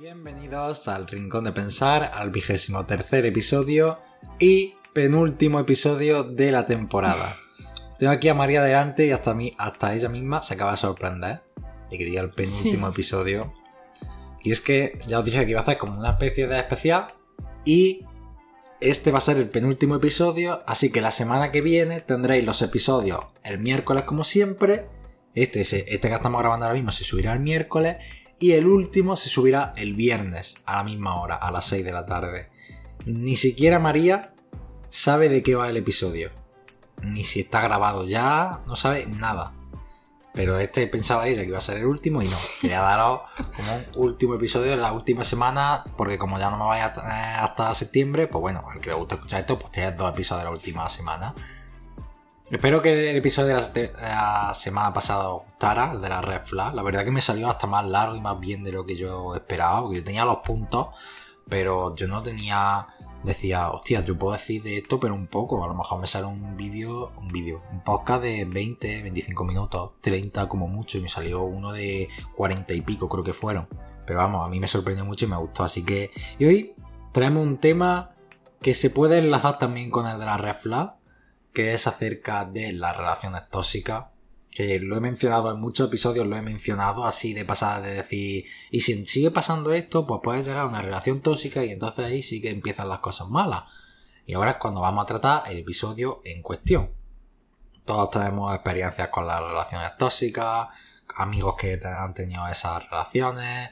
Bienvenidos al Rincón de Pensar, al vigésimo tercer episodio y penúltimo episodio de la temporada. Tengo aquí a María delante y hasta, mí, hasta ella misma se acaba de sorprender de que diga el penúltimo Sí. episodio. Y es que ya os dije que iba a hacer como una especie de especial y este va a ser el penúltimo episodio, así que la semana que viene tendréis los episodios el miércoles como siempre. Este, este que estamos grabando ahora mismo se subirá el miércoles y el último se subirá el viernes a la misma hora, a las 6 de la tarde. Ni siquiera María sabe de qué va el episodio. Ni si está grabado ya, no sabe nada. Pero este pensaba ella que iba a ser el último y no. Quería daros como un último episodio en la última semana, porque como ya no me vaya hasta, septiembre, pues bueno, al que le gusta escuchar esto, pues tienes dos episodios de la última semana. Espero que el episodio de la, de la semana pasada gustara, de la Red Flag. La verdad que me salió hasta más largo y más bien de lo que yo esperaba, porque yo tenía los puntos, pero yo no tenía... Decía, hostia, yo puedo decir de esto, pero un poco. A lo mejor me sale un vídeo, un vídeo, un podcast de 20, 25 minutos, 30 como mucho, y me salió uno de 40 y pico, creo que fueron. Pero vamos, a mí me sorprendió mucho y me gustó. Así que. Y hoy traemos un tema que se puede enlazar también con el de la red flag, que es acerca de las relaciones tóxicas. Que lo he mencionado en muchos episodios, lo he mencionado así de pasada de decir, y si sigue pasando esto, pues puedes llegar a una relación tóxica y entonces ahí sí que empiezan las cosas malas. Y ahora es cuando vamos a tratar el episodio en cuestión. Todos tenemos experiencias con las relaciones tóxicas, amigos que han tenido esas relaciones,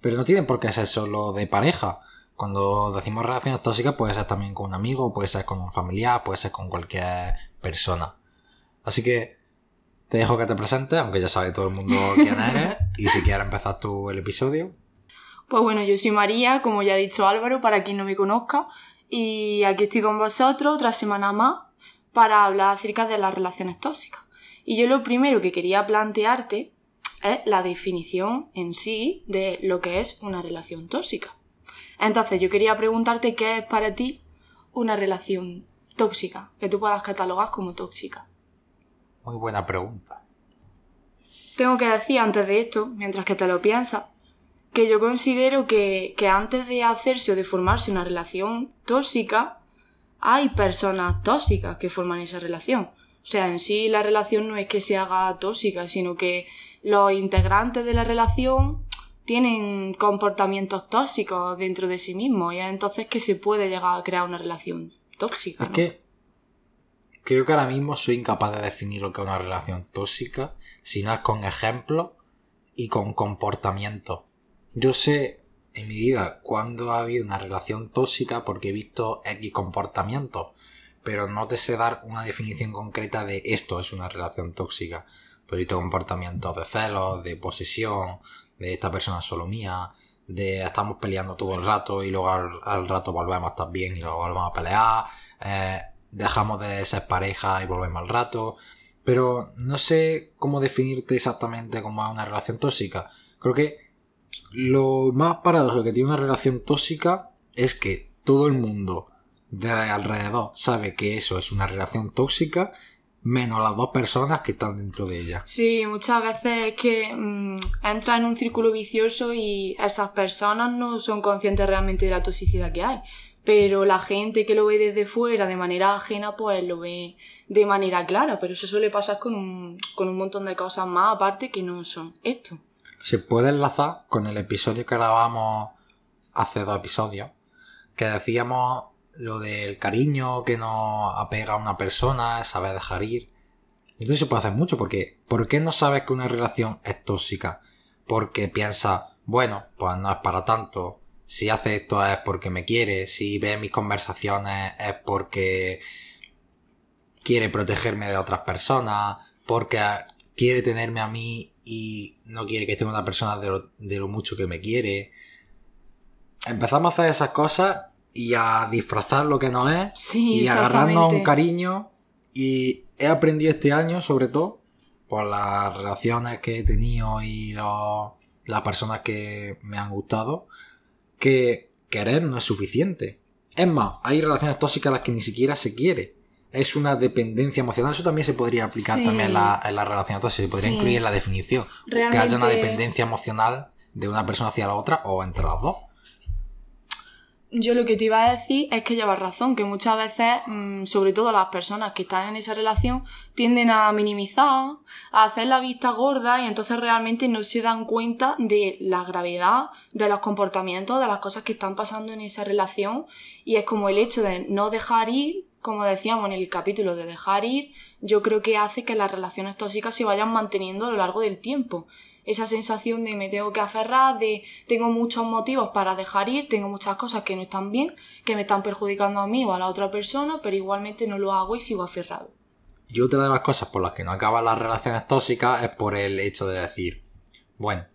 pero no tienen por qué ser solo de pareja. Cuando decimos relaciones tóxicas puede ser también con un amigo, puede ser con un familiar, puede ser con cualquier persona. Así que te dejo que te presentes, aunque ya sabe todo el mundo quién eres, y si quieres empezar tú el episodio. Pues bueno, yo soy María, como ya ha dicho Álvaro, para quien no me conozca, y aquí estoy con vosotros otra semana más para hablar acerca de las relaciones tóxicas. Y yo lo primero que quería plantearte es la definición en sí de lo que es una relación tóxica. Entonces yo quería preguntarte qué es para ti una relación tóxica, que tú puedas catalogar como tóxica. Muy buena pregunta. Tengo que decir antes de esto, mientras que te lo piensas, que yo considero que, que antes de hacerse o de formarse una relación tóxica, hay personas tóxicas que forman esa relación. O sea, en sí la relación no es que se haga tóxica, sino que los integrantes de la relación tienen comportamientos tóxicos dentro de sí mismos y es entonces que se puede llegar a crear una relación tóxica. Es ¿no? que creo que ahora mismo soy incapaz de definir lo que es una relación tóxica si no es con ejemplos y con comportamiento. Yo sé en mi vida cuándo ha habido una relación tóxica porque he visto X comportamientos, pero no te sé dar una definición concreta de esto es una relación tóxica. Pero he visto comportamientos de celos, de posesión, de esta persona es solo mía, de estamos peleando todo el rato y luego al, rato volvemos a estar bien y luego volvemos a pelear, eh, dejamos de ser pareja y volvemos al rato, pero no sé cómo definirte exactamente como una relación tóxica. Creo que lo más paradójico que tiene una relación tóxica es que todo el mundo de alrededor sabe que eso es una relación tóxica, menos las dos personas que están dentro de ella. Sí, muchas veces es que mm, entra en un círculo vicioso y esas personas no son conscientes realmente de la toxicidad que hay. Pero la gente que lo ve desde fuera de manera ajena, pues lo ve de manera clara. Pero eso suele pasar con un, con un montón de cosas más aparte que no son esto. se puede enlazar con el episodio que grabamos hace dos episodios, que decíamos lo del cariño que nos apega a una persona, saber dejar ir. Entonces se puede hacer mucho, porque ¿por qué no sabes que una relación es tóxica? Porque piensas, bueno, pues no es para tanto. Si hace esto es porque me quiere, si ve mis conversaciones es porque quiere protegerme de otras personas, porque quiere tenerme a mí y no quiere que esté una persona de lo, de lo mucho que me quiere. Empezamos a hacer esas cosas y a disfrazar lo que no es Sí, y agarrarnos un cariño. Y he aprendido este año, sobre todo, por las relaciones que he tenido y los- las personas que me han gustado, que querer no es suficiente. Es más, hay relaciones tóxicas a las que ni siquiera se quiere. Es una dependencia emocional. Eso también se podría aplicar Sí. también en la, en la relación tóxica. Se podría Sí. incluir en la definición. Que haya una Realmente- dependencia emocional de una persona hacia la otra o entre las dos. Yo lo que te iba a decir es que llevas razón, que muchas veces, mm, sobre todo las personas que están en esa relación, tienden a minimizar, a hacer la vista gorda y entonces realmente no se dan cuenta de la gravedad de los comportamientos, de las cosas que están pasando en esa relación. Y es como el hecho de no dejar ir, como decíamos en el capítulo de dejar ir, yo creo que hace que las relaciones tóxicas se vayan manteniendo a lo largo del tiempo esa sensación de me tengo que aferrar, de tengo muchos motivos para dejar ir, tengo muchas cosas que no están bien, que me están perjudicando a mí o a la otra persona, pero igualmente no lo hago y sigo aferrado. Y otra de las cosas por las que no acaban las relaciones tóxicas es por el hecho de decir, bueno,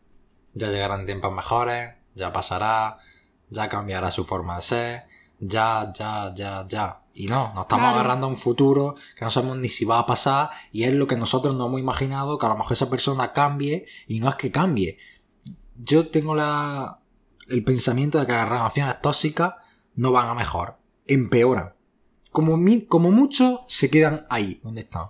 ya llegarán tiempos mejores, ya pasará, ya cambiará su forma de ser, ya, ya, ya, ya. Y no, nos estamos agarrando a un futuro que no sabemos ni si va a pasar y es lo que nosotros no hemos imaginado que a lo mejor esa persona cambie y no es que cambie. Yo tengo la, el pensamiento de que las relaciones tóxicas no van a mejor, empeoran. Como, como mucho se quedan ahí, donde están.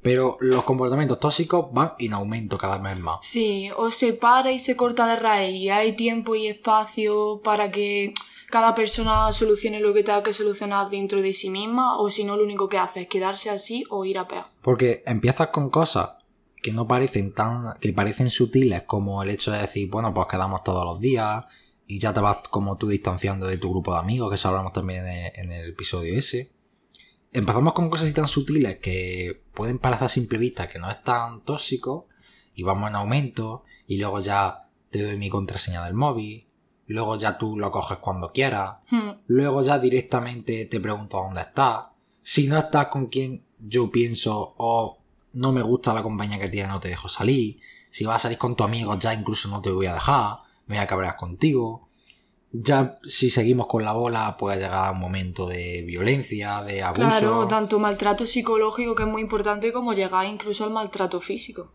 Pero los comportamientos tóxicos van en aumento cada vez más. Sí, o se para y se corta de raíz. Y hay tiempo y espacio para que cada persona solucione lo que tenga que solucionar dentro de sí misma o si no lo único que hace es quedarse así o ir a peor. Porque empiezas con cosas que no parecen tan que parecen sutiles como el hecho de decir, bueno, pues quedamos todos los días y ya te vas como tú distanciando de tu grupo de amigos, que eso hablamos también en el episodio ese. Empezamos con cosas tan sutiles que pueden parecer simple vista que no es tan tóxico y vamos en aumento y luego ya te doy mi contraseña del móvil luego ya tú lo coges cuando quieras, hmm. luego ya directamente te pregunto dónde estás, si no estás con quien yo pienso o no me gusta la compañía que tienes no te dejo salir, si vas a salir con tu amigo ya incluso no te voy a dejar, me voy a cabrear contigo, ya si seguimos con la bola puede llegar un momento de violencia, de abuso. Claro, tanto maltrato psicológico que es muy importante como llegar incluso al maltrato físico.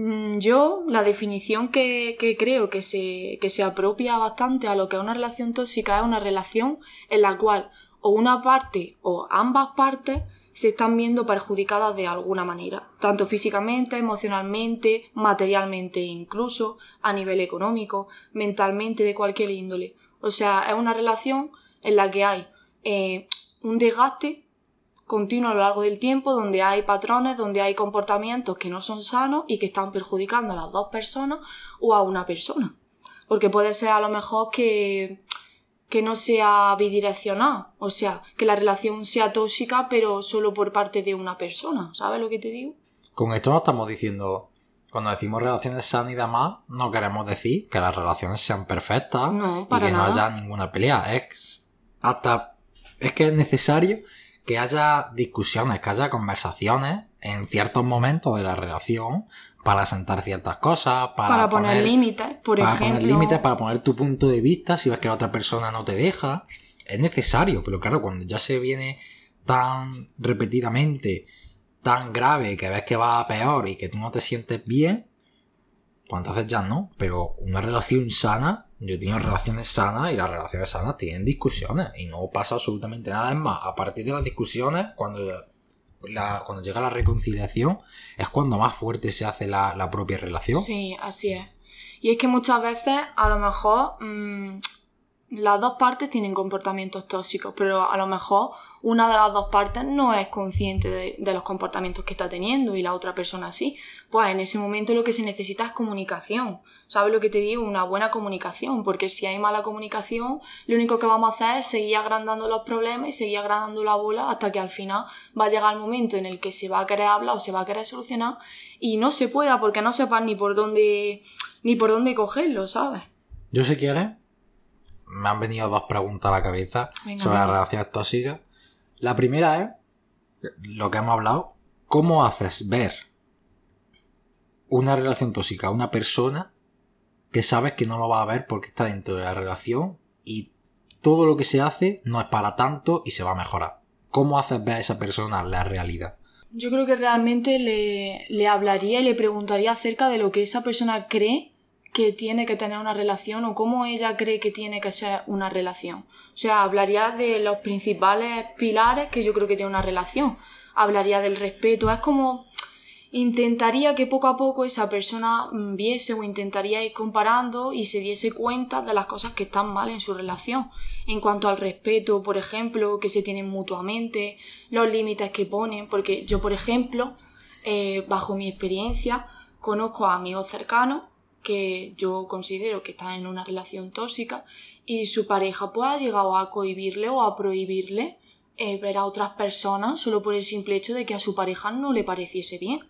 Mm, yo, la definición que, creo que se, que se apropia bastante a lo que es una relación tóxica es una relación en la cual o una parte o ambas partes se están viendo perjudicadas de alguna manera, tanto físicamente, emocionalmente, materialmente incluso, a nivel económico, mentalmente, de cualquier índole. O sea, es una relación en la que hay eh, un desgaste continuo a lo largo del tiempo donde hay patrones, donde hay comportamientos que no son sanos y que están perjudicando a las dos personas o a una persona. Porque puede ser a lo mejor que, que no sea bidireccional, o sea, que la relación sea tóxica pero solo por parte de una persona, ¿sabes lo que te digo? Con esto no estamos diciendo, cuando decimos relaciones sanas y demás, no queremos decir que las relaciones sean perfectas y que no haya ninguna pelea. Es hasta es que es necesario que haya discusiones, que haya conversaciones en ciertos momentos de la relación para sentar ciertas cosas, para, poner, límites, por para ejemplo. poner límites, para poner tu punto de vista, si ves que la otra persona no te deja. Es necesario, pero claro, cuando ya se viene tan repetidamente, tan grave, que ves que va a peor y que tú no te sientes bien, pues entonces ya no. Pero una relación sana yo he tenido relaciones sanas y las relaciones sanas tienen discusiones y no pasa absolutamente nada. Es más, a partir de las discusiones, cuando, cuando llega la reconciliación, es cuando más fuerte se hace la, propia relación. Sí, así es. Y es que muchas veces, a lo mejor, mm, las dos partes tienen comportamientos tóxicos, pero a lo mejor una de las dos partes no es consciente de, los comportamientos que está teniendo y la otra persona sí. Pues en ese momento lo que se necesita es comunicación. ¿Sabes lo que te digo? Una buena comunicación, porque si hay mala comunicación, lo único que vamos a hacer es seguir agrandando los problemas y seguir agrandando la bola hasta que al final va a llegar el momento en el que se va a querer hablar o se va a querer solucionar y no se pueda porque no sepas ni por dónde ni por dónde cogerlo, ¿sabes? Yo si quieres me han venido dos preguntas a la cabeza sobre las relaciones tóxicas. La primera es lo que hemos hablado. ¿Cómo haces ver una relación tóxica a una persona que sabes que no lo va a ver porque está dentro de la relación y todo lo que se hace no es para tanto y se va a mejorar? ¿Cómo haces ver a esa persona la realidad? Yo creo que realmente le, le hablaría y le preguntaría acerca de lo que esa persona cree que tiene que tener una relación o cómo ella cree que tiene que ser una relación. O sea, hablaría de los principales pilares que yo creo que tiene una relación. Hablaría del respeto. Es como intentaría que poco a poco esa persona mm, viese o intentaría ir comparando y se diese cuenta de las cosas que están mal en su relación. En cuanto al respeto, por ejemplo, que se tienen mutuamente, los límites que ponen, porque yo, por ejemplo, eh, bajo mi experiencia, conozco a amigos cercanos que yo considero que están en una relación tóxica y su pareja pues ha llegado a cohibirle o a prohibirle eh, ver a otras personas solo por el simple hecho de que a su pareja no le pareciese bien.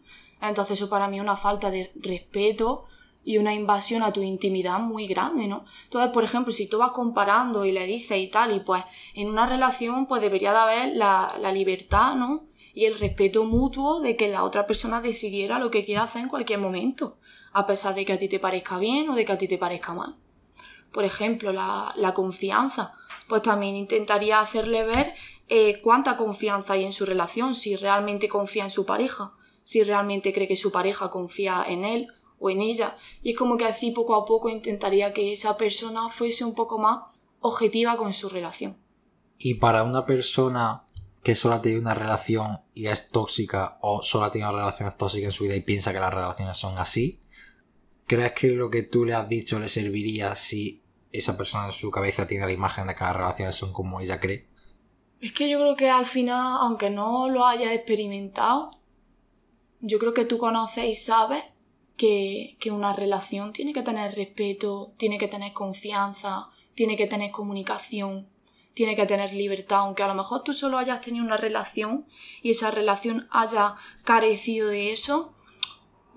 Entonces eso para mí es una falta de respeto y una invasión a tu intimidad muy grande, ¿no? Entonces, por ejemplo, si tú vas comparando y le dices y tal, y pues en una relación pues debería de haber la, la libertad, ¿no? Y el respeto mutuo de que la otra persona decidiera lo que quiera hacer en cualquier momento, a pesar de que a ti te parezca bien o de que a ti te parezca mal. Por ejemplo, la, la confianza. Pues también intentaría hacerle ver eh, cuánta confianza hay en su relación, si realmente confía en su pareja, si realmente cree que su pareja confía en él o en ella. Y es como que así poco a poco intentaría que esa persona fuese un poco más objetiva con su relación. Y para una persona que solo ha tenido una relación y es tóxica o solo ha tenido relaciones tóxicas en su vida y piensa que las relaciones son así, ¿crees que lo que tú le has dicho le serviría si esa persona en su cabeza tiene la imagen de que las relaciones son como ella cree? Es que yo creo que al final, aunque no lo hayas experimentado, yo creo que tú conoces y sabes que, que, una relación tiene que tener respeto, tiene que tener confianza, tiene que tener comunicación, tiene que tener libertad, aunque a lo mejor tú solo hayas tenido una relación y esa relación haya carecido de eso,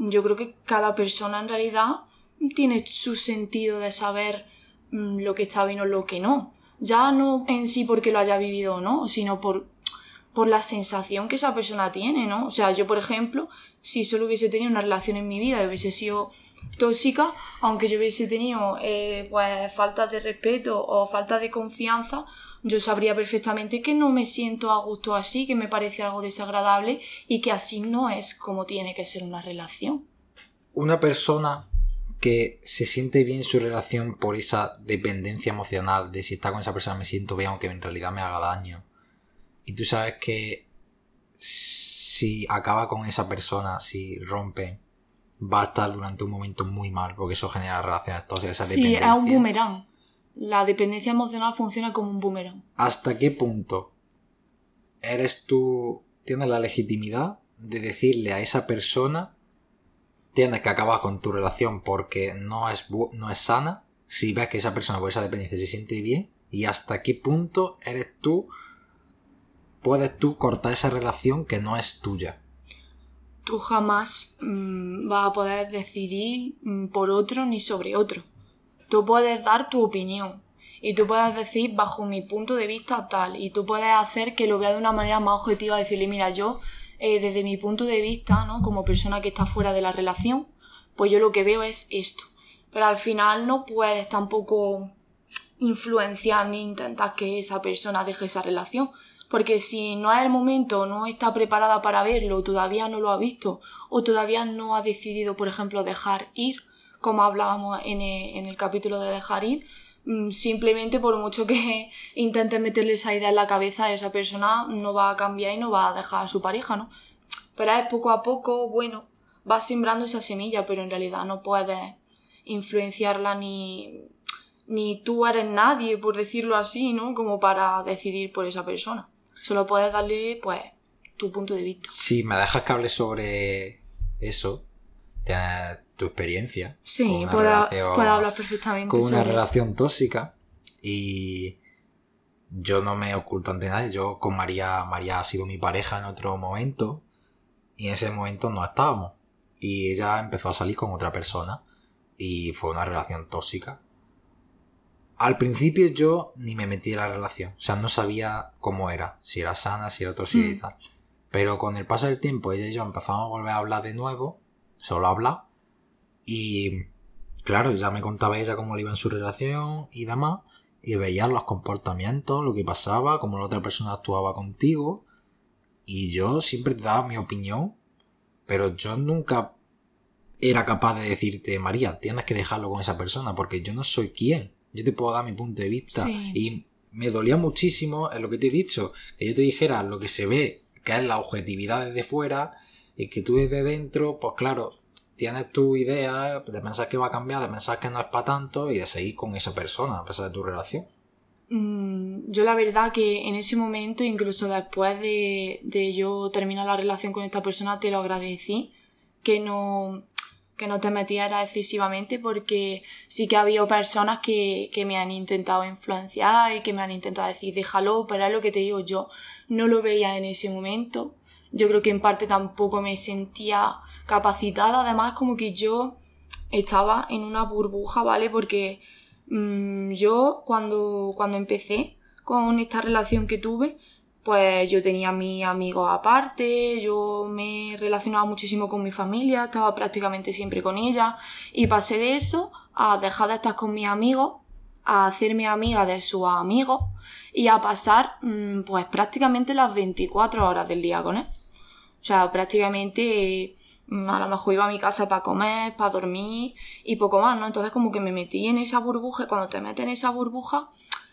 yo creo que cada persona en realidad tiene su sentido de saber mm, lo que está bien o lo que no ya no en sí porque lo haya vivido o no, sino por, por la sensación que esa persona tiene, ¿no? O sea, yo, por ejemplo, si solo hubiese tenido una relación en mi vida y hubiese sido tóxica, aunque yo hubiese tenido eh, pues falta de respeto o falta de confianza, yo sabría perfectamente que no me siento a gusto así, que me parece algo desagradable y que así no es como tiene que ser una relación. Una persona que se siente bien su relación por esa dependencia emocional de si está con esa persona me siento bien aunque en realidad me haga daño. Y tú sabes que si acaba con esa persona, si rompe, va a estar durante un momento muy mal porque eso genera relaciones tóxicas. Esa sí, es un boomerang. La dependencia emocional funciona como un boomerang. ¿Hasta qué punto eres tú, tienes la legitimidad de decirle a esa persona tienes que acabar con tu relación porque no es, no es sana, si ves que esa persona por esa dependencia se siente bien, y hasta qué punto eres tú, puedes tú cortar esa relación que no es tuya. Tú jamás mm, vas a poder decidir mm, por otro ni sobre otro. Tú puedes dar tu opinión y tú puedes decir bajo mi punto de vista tal y tú puedes hacer que lo vea de una manera más objetiva, decirle, mira, yo eh, desde mi punto de vista, ¿no? Como persona que está fuera de la relación, pues yo lo que veo es esto. Pero al final no puedes tampoco influenciar ni intentar que esa persona deje esa relación. Porque si no es el momento, no está preparada para verlo, todavía no lo ha visto, o todavía no ha decidido, por ejemplo, dejar ir, como hablábamos en el, en el capítulo de dejar ir, Mm, simplemente por mucho que intentes meterle esa idea en la cabeza, esa persona no va a cambiar y no va a dejar a su pareja, ¿no? Pero es poco a poco, bueno, va sembrando esa semilla, pero en realidad no puedes influenciarla ni, ni tú eres nadie, por decirlo así, ¿no? Como para decidir por esa persona. Solo puedes darle, pues, tu punto de vista. Si me dejas que hable sobre eso, tu experiencia. Sí, puedo, hablar perfectamente. Con una relación tóxica y yo no me oculto ante nadie. Yo con María, María ha sido mi pareja en otro momento y en ese momento no estábamos. Y ella empezó a salir con otra persona y fue una relación tóxica. Al principio yo ni me metí en la relación, o sea, no sabía cómo era, si era sana, si era tóxica y mm. tal. Pero con el paso del tiempo ella y yo empezamos a volver a hablar de nuevo, solo hablar, y claro, ya me contaba ella cómo le iba en su relación y demás. Y veía los comportamientos, lo que pasaba, cómo la otra persona actuaba contigo. Y yo siempre te daba mi opinión, pero yo nunca era capaz de decirte, María, tienes que dejarlo con esa persona, porque yo no soy quien. Yo te puedo dar mi punto de vista. Y me dolía muchísimo en lo que te he dicho, que yo te dijera lo que se ve, que es la objetividad desde fuera, y que tú desde dentro, pues claro, tienes tu idea de pensar que va a cambiar, de pensar que no es para tanto y de seguir con esa persona a pesar de tu relación. Mm, yo la verdad que en ese momento, incluso después de, de yo terminar la relación con esta persona, te lo agradecí, que no, que no te metieras excesivamente porque sí que ha habido personas que, que me han intentado influenciar y que me han intentado decir déjalo, pero es lo que te digo, yo no lo veía en ese momento. Yo creo que en parte tampoco me sentía capacitada, además como que yo estaba en una burbuja, ¿vale? Porque mm, yo cuando, cuando empecé con esta relación que tuve, pues yo tenía mis amigos aparte, yo me relacionaba muchísimo con mi familia, estaba prácticamente siempre con ella y pasé de eso a dejar de estar con mis amigos, a hacerme amiga de sus amigos y a pasar mm, pues prácticamente las 24 horas del día con él. O sea, prácticamente a lo mejor iba a mi casa para comer, para dormir y poco más, ¿no? Entonces como que me metí en esa burbuja y cuando te metes en esa burbuja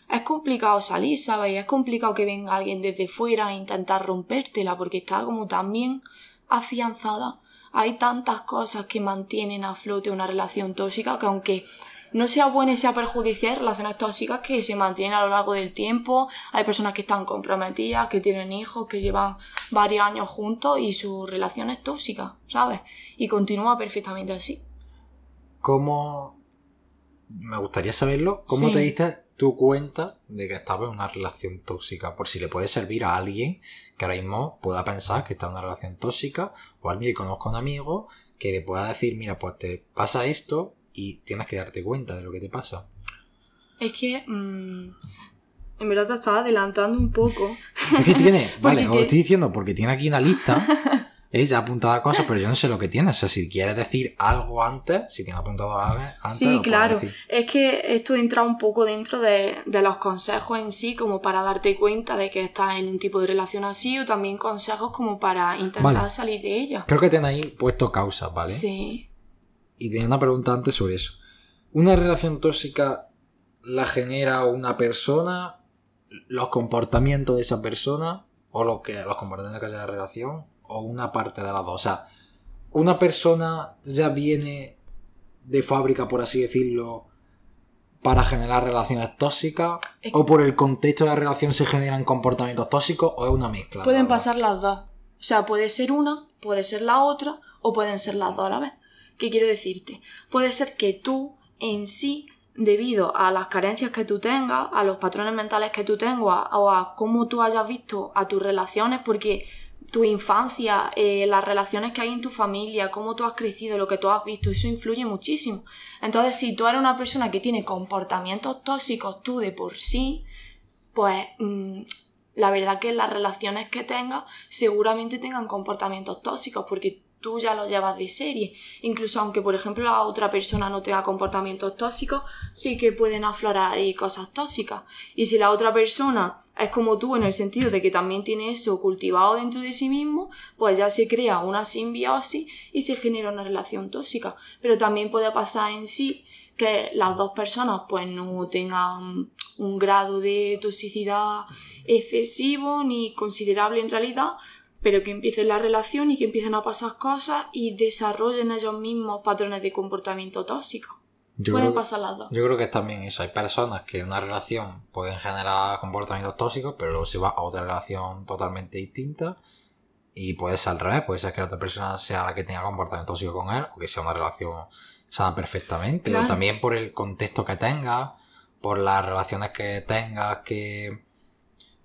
es complicado salir, ¿sabes? Y es complicado que venga alguien desde fuera a intentar rompértela porque está como tan bien afianzada. Hay tantas cosas que mantienen a flote una relación tóxica que aunque no sea buena y sea perjudicial, relaciones tóxicas que se mantienen a lo largo del tiempo. Hay personas que están comprometidas, que tienen hijos, que llevan varios años juntos y su relación es tóxica, ¿sabes? Y continúa perfectamente así. ¿Cómo... Me gustaría saberlo. ¿Cómo te diste tu cuenta de que estaba en una relación tóxica? Por si le puede servir a alguien que ahora mismo pueda pensar que está en una relación tóxica o alguien que conozca a un amigo que le pueda decir, mira, pues te pasa esto, y tienes que darte cuenta de lo que te pasa. Es que mm, en verdad te estaba adelantando un poco. Que tiene, vale, os lo estoy diciendo porque tiene aquí una lista. Ella apuntada cosas, pero yo no sé lo que tiene. O sea, si quieres decir algo antes, si tiene apuntado algo antes. Sí, claro. Es que esto entra un poco dentro de, de, los consejos en sí, como para darte cuenta de que estás en un tipo de relación así, o también consejos como para intentar salir de ella. Creo que tiene ahí puesto causas, ¿vale? Sí y tenía una pregunta antes sobre eso. ¿Una relación tóxica la genera una persona, los comportamientos de esa persona, o lo que, los comportamientos que haya la relación, o una parte de las dos? O sea, ¿una persona ya viene de fábrica, por así decirlo, para generar relaciones tóxicas? ¿O por el contexto de la relación se generan comportamientos tóxicos? ¿O es una mezcla? Pueden pasar las dos. O sea, puede ser una, puede ser la otra, o pueden ser las dos a la vez. ¿Qué quiero decirte? Puede ser que tú en sí, debido a las carencias que tú tengas, a los patrones mentales que tú tengas o a cómo tú hayas visto a tus relaciones, porque tu infancia, eh, las relaciones que hay en tu familia, cómo tú has crecido, lo que tú has visto, eso influye muchísimo. Entonces, si tú eres una persona que tiene comportamientos tóxicos tú de por sí, pues mm, la verdad que las relaciones que tengas seguramente tengan comportamientos tóxicos, porque tú ya lo llevas de serie. Incluso aunque, por ejemplo, la otra persona no tenga comportamientos tóxicos, sí que pueden aflorar ahí cosas tóxicas. Y si la otra persona es como tú en el sentido de que también tiene eso cultivado dentro de sí mismo, pues ya se crea una simbiosis y se genera una relación tóxica. Pero también puede pasar en sí que las dos personas pues no tengan un grado de toxicidad excesivo ni considerable en realidad, pero que empiecen la relación y que empiecen a pasar cosas y desarrollen ellos mismos patrones de comportamiento tóxico. Pueden pasar las dos. Yo creo que es también eso. Hay personas que en una relación pueden generar comportamientos tóxicos, pero luego se va a otra relación totalmente distinta. Y puede ser al revés, puede ser que la otra persona sea la que tenga comportamiento tóxico con él, o que sea una relación sana perfectamente. O también por el contexto que tenga, por las relaciones que tengas, que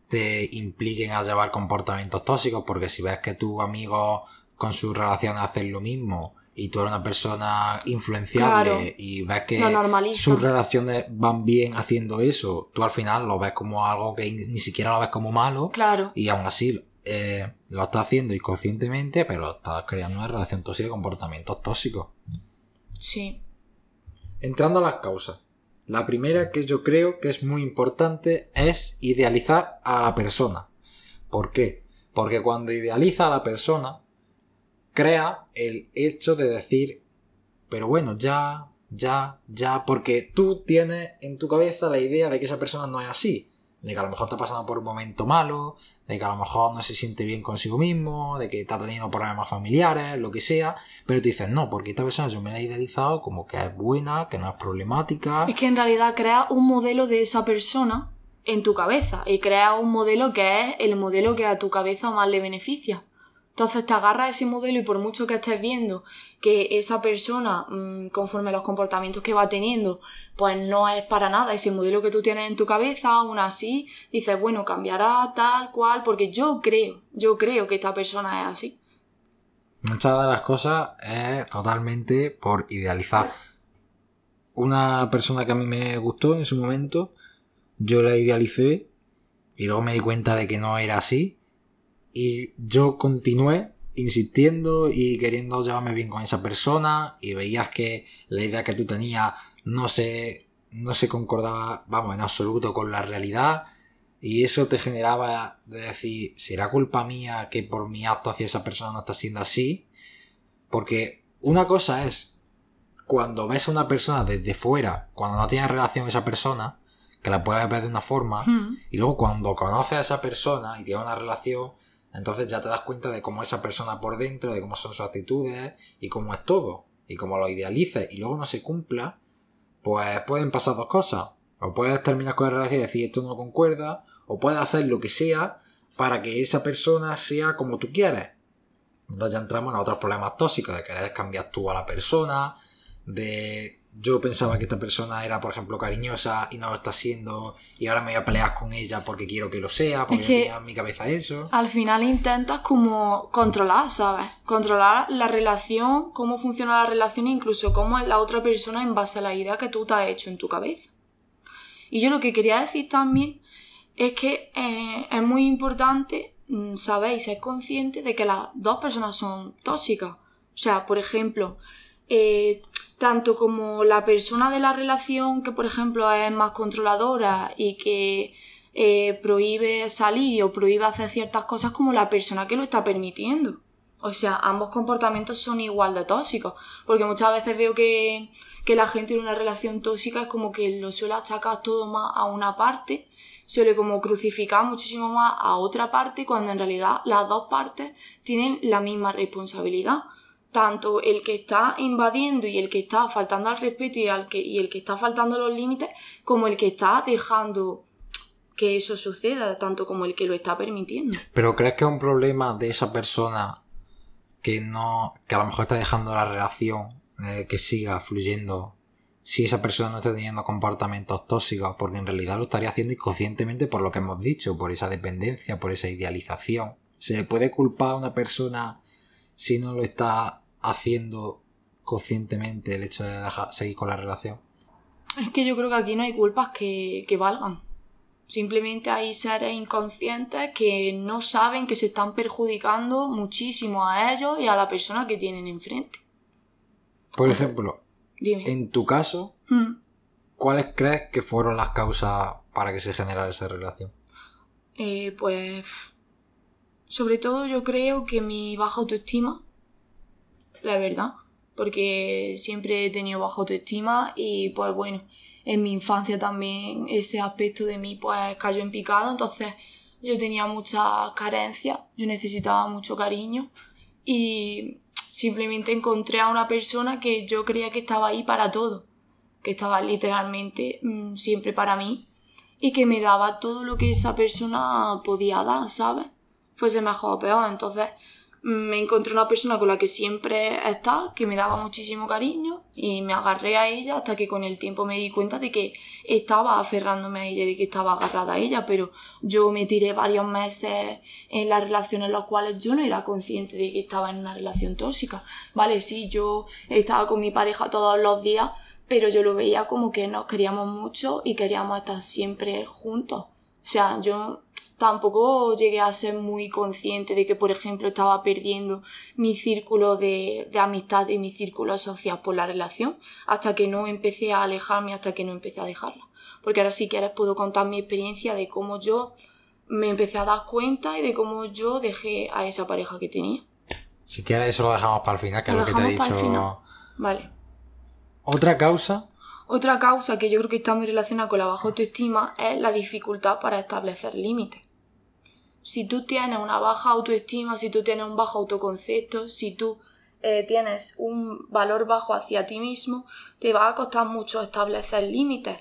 te impliquen a llevar comportamientos tóxicos, porque si ves que tu amigo con sus relaciones hacen lo mismo y tú eres una persona influenciable y ves que sus relaciones van bien haciendo eso, tú al final lo ves como algo que ni siquiera lo ves como malo claro. y aún así eh, lo estás haciendo inconscientemente, pero estás creando una relación tóxica y comportamientos tóxicos. Sí. Entrando a las causas. La primera que yo creo que es muy importante es idealizar a la persona. ¿Por qué? Porque cuando idealiza a la persona, crea el hecho de decir, pero bueno, ya, ya, ya, porque tú tienes en tu cabeza la idea de que esa persona no es así, de que a lo mejor está pasando por un momento malo, de que a lo mejor no se siente bien consigo mismo, de que está teniendo problemas familiares, lo que sea, pero tú dices, no, porque esta persona yo me la he idealizado como que es buena, que no es problemática. Es que en realidad crea un modelo de esa persona en tu cabeza y crea un modelo que es el modelo que a tu cabeza más le beneficia. Entonces te agarras a ese modelo y por mucho que estés viendo que esa persona, mm, conforme los comportamientos que va teniendo, pues no es para nada ese modelo que tú tienes en tu cabeza, aún así dices, bueno, cambiará tal cual, porque yo creo, yo creo que esta persona es así. Muchas de las cosas es totalmente por idealizar. Una persona que a mí me gustó en su momento, yo la idealicé y luego me di cuenta de que no era así y yo continué insistiendo y queriendo llevarme bien con esa persona y veías que la idea que tú tenías no se, no se concordaba, vamos, en absoluto con la realidad y eso te generaba de decir, ¿será culpa mía que por mi acto hacia esa persona no está siendo así? Porque una cosa es cuando ves a una persona desde fuera, cuando no tienes relación con esa persona, que la puedes ver de una forma, Hmm. y luego cuando conoces a esa persona y tienes una relación, entonces ya te das cuenta de cómo es esa persona por dentro, de cómo son sus actitudes y cómo es todo. Y como lo idealices y luego no se cumpla, pues pueden pasar dos cosas. O puedes terminar con la relación y decir esto no concuerda, o puedes hacer lo que sea para que esa persona sea como tú quieres. Entonces ya entramos en otros problemas tóxicos, de querer cambiar tú a la persona, de yo pensaba que esta persona era, por ejemplo, cariñosa y no lo está siendo, y ahora me voy a pelear con ella porque quiero que lo sea, porque Es que- yo tenía en mi cabeza eso. Al final intentas como controlar, ¿sabes? Controlar la relación, cómo funciona la relación e incluso cómo es la otra persona en base a la idea que tú te has hecho en tu cabeza. Y yo lo que quería decir también es que eh, es muy importante, mm, sabéis, ser consciente de que las dos personas son tóxicas. O sea, por ejemplo, eh, tanto como la persona de la relación que, por ejemplo, es más controladora y que eh, prohíbe salir o prohíbe hacer ciertas cosas, como la persona que lo está permitiendo. O sea, ambos comportamientos son igual de tóxicos. Porque muchas veces veo que, que la gente en una relación tóxica es como que lo suele achacar todo más a una parte, suele como crucificar muchísimo más a otra parte, cuando en realidad las dos partes tienen la misma responsabilidad. Tanto el que está invadiendo y el que está faltando al respeto y, al que, y el que está faltando los límites, como el que está dejando que eso suceda, tanto como el que lo está permitiendo. Pero ¿crees que es un problema de esa persona que no, que a lo mejor está dejando la relación eh, que siga fluyendo si esa persona no está teniendo comportamientos tóxicos? Porque en realidad lo estaría haciendo inconscientemente por lo que hemos dicho, por esa dependencia, por esa idealización. ¿Se le puede culpar a una persona si no lo está haciendo conscientemente el hecho de dejar, seguir con la relación? Es que yo creo que aquí no hay culpas que, que valgan. Simplemente hay seres inconscientes que no saben que se están perjudicando muchísimo a ellos y a la persona que tienen enfrente. Por ejemplo, Dime. en tu caso, Mm. ¿cuáles crees que fueron las causas para que se generara esa relación? Eh, pues sobre todo yo creo que mi baja autoestima, la verdad, porque siempre he tenido baja autoestima y pues bueno, en mi infancia también ese aspecto de mí pues cayó en picado, entonces yo tenía mucha carencia, yo necesitaba mucho cariño y simplemente encontré a una persona que yo creía que estaba ahí para todo, que estaba literalmente mm, siempre para mí y que me daba todo lo que esa persona podía dar, ¿sabes? Fuese mejor o peor. Entonces me encontré una persona con la que siempre está, que me daba muchísimo cariño y me agarré a ella hasta que con el tiempo me di cuenta de que estaba aferrándome a ella, de que estaba agarrada a ella, pero yo me tiré varios meses en las relaciones en las cuales yo no era consciente de que estaba en una relación tóxica. Vale, sí, yo estaba con mi pareja todos los días, pero yo lo veía como que nos queríamos mucho y queríamos estar siempre juntos. O sea, yo tampoco llegué a ser muy consciente de que, por ejemplo, estaba perdiendo mi círculo de, de amistad y mi círculo social por la relación, hasta que no empecé a alejarme, hasta que no empecé a dejarla. Porque ahora si quieres puedo contar mi experiencia de cómo yo me empecé a dar cuenta y de cómo yo dejé a esa pareja que tenía. Si quieres eso lo dejamos para el final, que es Lo que te he dicho. Vale. Otra causa Otra causa que yo creo que está muy relacionada con la baja autoestima es la dificultad para establecer límites. Si tú tienes una baja autoestima, si tú tienes un bajo autoconcepto, si tú eh, tienes un valor bajo hacia ti mismo, te va a costar mucho establecer límites.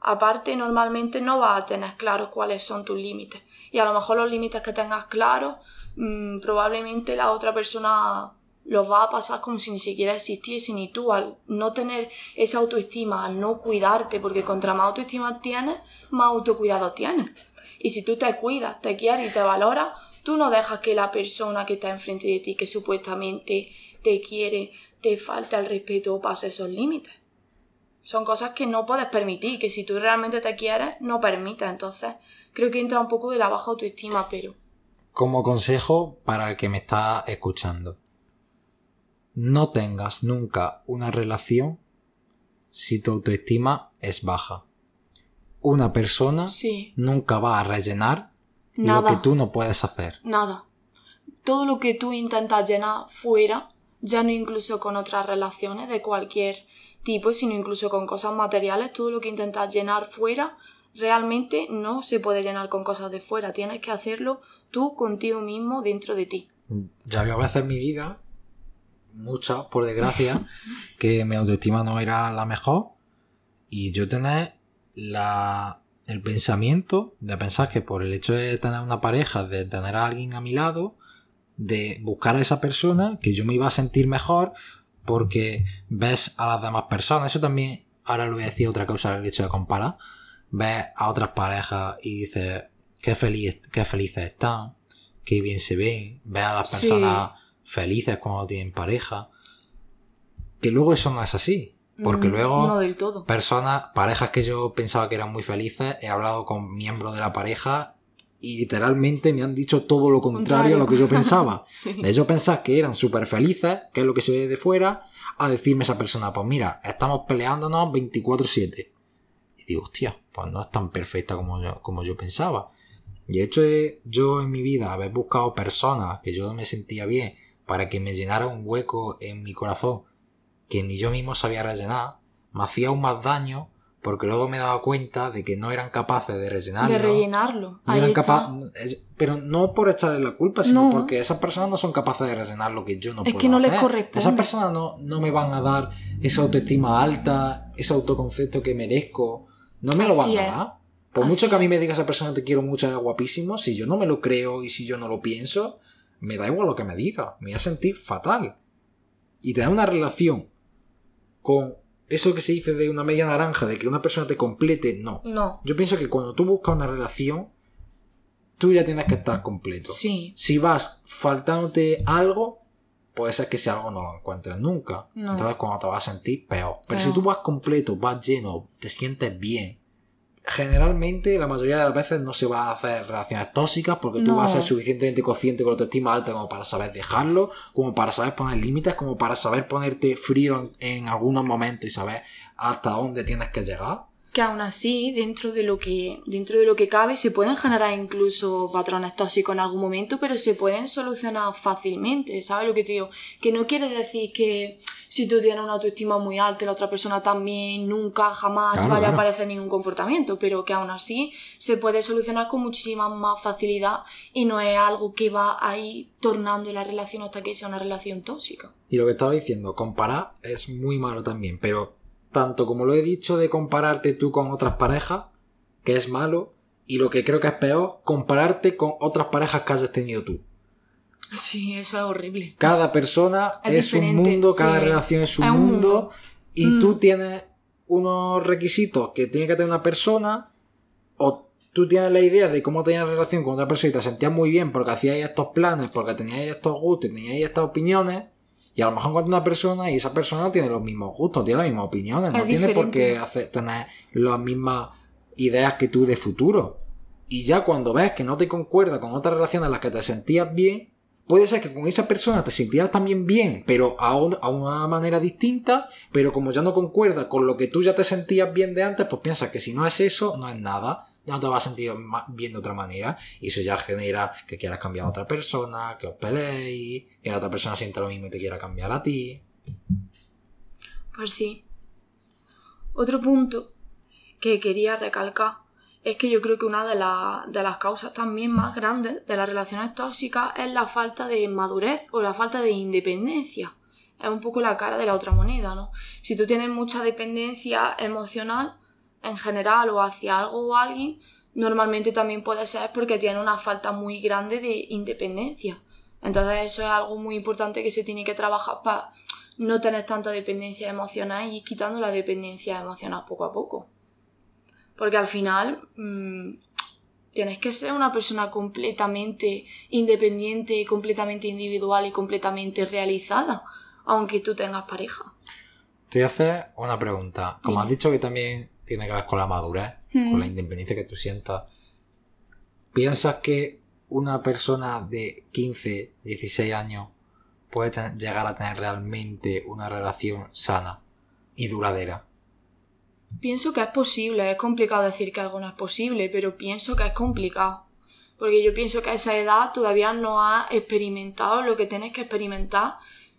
Aparte, normalmente no vas a tener claros cuáles son tus límites. Y a lo mejor los límites que tengas claros, mm, probablemente la otra persona los va a pasar como si ni siquiera existiesen y tú al no tener esa autoestima, al no cuidarte, porque contra más autoestima tienes, más autocuidado tienes. Y si tú te cuidas, te quieres y te valoras, tú no dejas que la persona que está enfrente de ti, que supuestamente te quiere, te falta el respeto o pase esos límites. Son cosas que no puedes permitir, que si tú realmente te quieres, no permites. Entonces, creo que entra un poco de la baja autoestima, pero... Como consejo para el que me está escuchando, no tengas nunca una relación si tu autoestima es baja. Una persona nunca va a rellenar lo que tú no puedes hacer. Nada. Todo lo que tú intentas llenar fuera, ya no incluso con otras relaciones de cualquier tipo, sino incluso con cosas materiales, todo lo que intentas llenar fuera, realmente no se puede llenar con cosas de fuera. Tienes que hacerlo tú contigo mismo dentro de ti. Ya había veces en mi vida muchas, por desgracia, que mi autoestima no era la mejor y yo tenía la, el pensamiento de pensar que por el hecho de tener una pareja, de tener a alguien a mi lado, de buscar a esa persona, que yo me iba a sentir mejor porque ves a las demás personas. Eso también, ahora lo voy a decir otra cosa, el hecho de comparar. Ves a otras parejas y dices, qué, feliz, qué felices están, qué bien se ven. Ves a las personas felices cuando tienen pareja. Que luego eso no es así. Porque mm, luego no del todo. personas, parejas que yo pensaba que eran muy felices, he hablado con miembros de la pareja y literalmente me han dicho todo lo contrario, a lo que yo pensaba. De ellos pensar que eran súper felices, que es lo que se ve de fuera, a decirme esa persona, pues mira, estamos peleándonos 24/7. Y digo, hostia, pues no es tan perfecta como yo, como yo pensaba. Y de hecho yo en mi vida haber buscado personas que yo no me sentía bien, para que me llenara un hueco en mi corazón que ni yo mismo sabía rellenar, me hacía aún más daño porque luego me daba cuenta de que no eran capaces de rellenarlo. De rellenarlo. pero no por echarle la culpa, sino porque esas personas no son capaces de rellenar lo que yo no puedo. Es que no les corresponde. Esas personas no, no, me van a dar esa autoestima alta, ese autoconcepto que merezco. No me lo van a dar. Por mucho que a mí me diga esa persona te quiero mucho, es guapísimo, si yo no me lo creo y si yo no lo pienso, me da igual lo que me diga, me voy a sentir fatal. Y tener una relación con eso que se dice de una media naranja, de que una persona te complete, no. No. Yo pienso que cuando tú buscas una relación, tú ya tienes que estar completo. Sí. Si vas faltándote algo, puede ser que si algo no lo encuentres nunca. Entonces cuando te vas a sentir peor. Pero si tú vas completo, vas lleno, te sientes bien, generalmente la mayoría de las veces no se va a hacer relaciones tóxicas porque tú vas a ser suficientemente consciente con la autoestima alta como para saber dejarlo, como para saber poner límites, como para saber ponerte frío en, algunos momentos y saber hasta dónde tienes que llegar que aún así, dentro de lo que, dentro de lo que cabe, se pueden generar incluso patrones tóxicos en algún momento, pero se pueden solucionar fácilmente, ¿sabes lo que te digo? Que no quiere decir que si tú tienes una autoestima muy alta y la otra persona también, nunca, jamás vaya a aparecer ningún comportamiento, pero que aún así se puede solucionar con muchísima más facilidad y no es algo que va ahí tornando la relación hasta que sea una relación tóxica. Y lo que estaba diciendo, comparar es muy malo también, pero tanto como lo he dicho de compararte tú con otras parejas, que es malo, y lo que creo que es peor, compararte con otras parejas que hayas tenido tú. Sí, eso es horrible. Cada persona es, un mundo, cada relación es un, mundo, y mm. tú tienes unos requisitos que tiene que tener una persona, o tú tienes la idea de cómo tenías relación con otra persona y te sentías muy bien porque hacíais estos planes, porque teníais estos gustos, teníais estas opiniones, y a lo mejor encuentras una persona y esa persona tiene los mismos gustos, tiene las mismas opiniones, no tiene por qué tener las mismas ideas que tú de futuro. Y ya cuando ves que no te concuerda con otras relaciones en las que te sentías bien, puede ser que con esa persona te sintieras también bien, pero a, a, una manera distinta, pero como ya no concuerda con lo que tú ya te sentías bien de antes, pues piensas que si no es eso, no es nada ya no te vas a sentir bien de otra manera y eso ya genera que quieras cambiar a otra persona, que os peleéis, que la otra persona sienta lo mismo y te quiera cambiar a ti. Pues sí. Otro punto que quería recalcar es que yo creo que una de, de, las causas también más grandes de las relaciones tóxicas es la falta de madurez o la falta de independencia. Es un poco la cara de la otra moneda, ¿no? Si tú tienes mucha dependencia emocional en general o hacia algo o alguien, normalmente también puede ser porque tiene una falta muy grande de independencia. Entonces eso es algo muy importante que se tiene que trabajar para no tener tanta dependencia emocional y ir quitando la dependencia emocional poco a poco. Porque al final mmm, tienes que ser una persona completamente independiente, completamente individual y completamente realizada, aunque tú tengas pareja. Te voy a hacer una pregunta. Como has dicho que también tiene que ver con la madurez, con la independencia que tú sientas, ¿piensas que una persona de 15, 16 años puede llegar a tener realmente una relación sana y duradera? Pienso que es posible, es complicado decir que algo no es posible, pero pienso que es complicado. Porque yo pienso que a esa edad todavía no has experimentado lo que tienes que experimentar,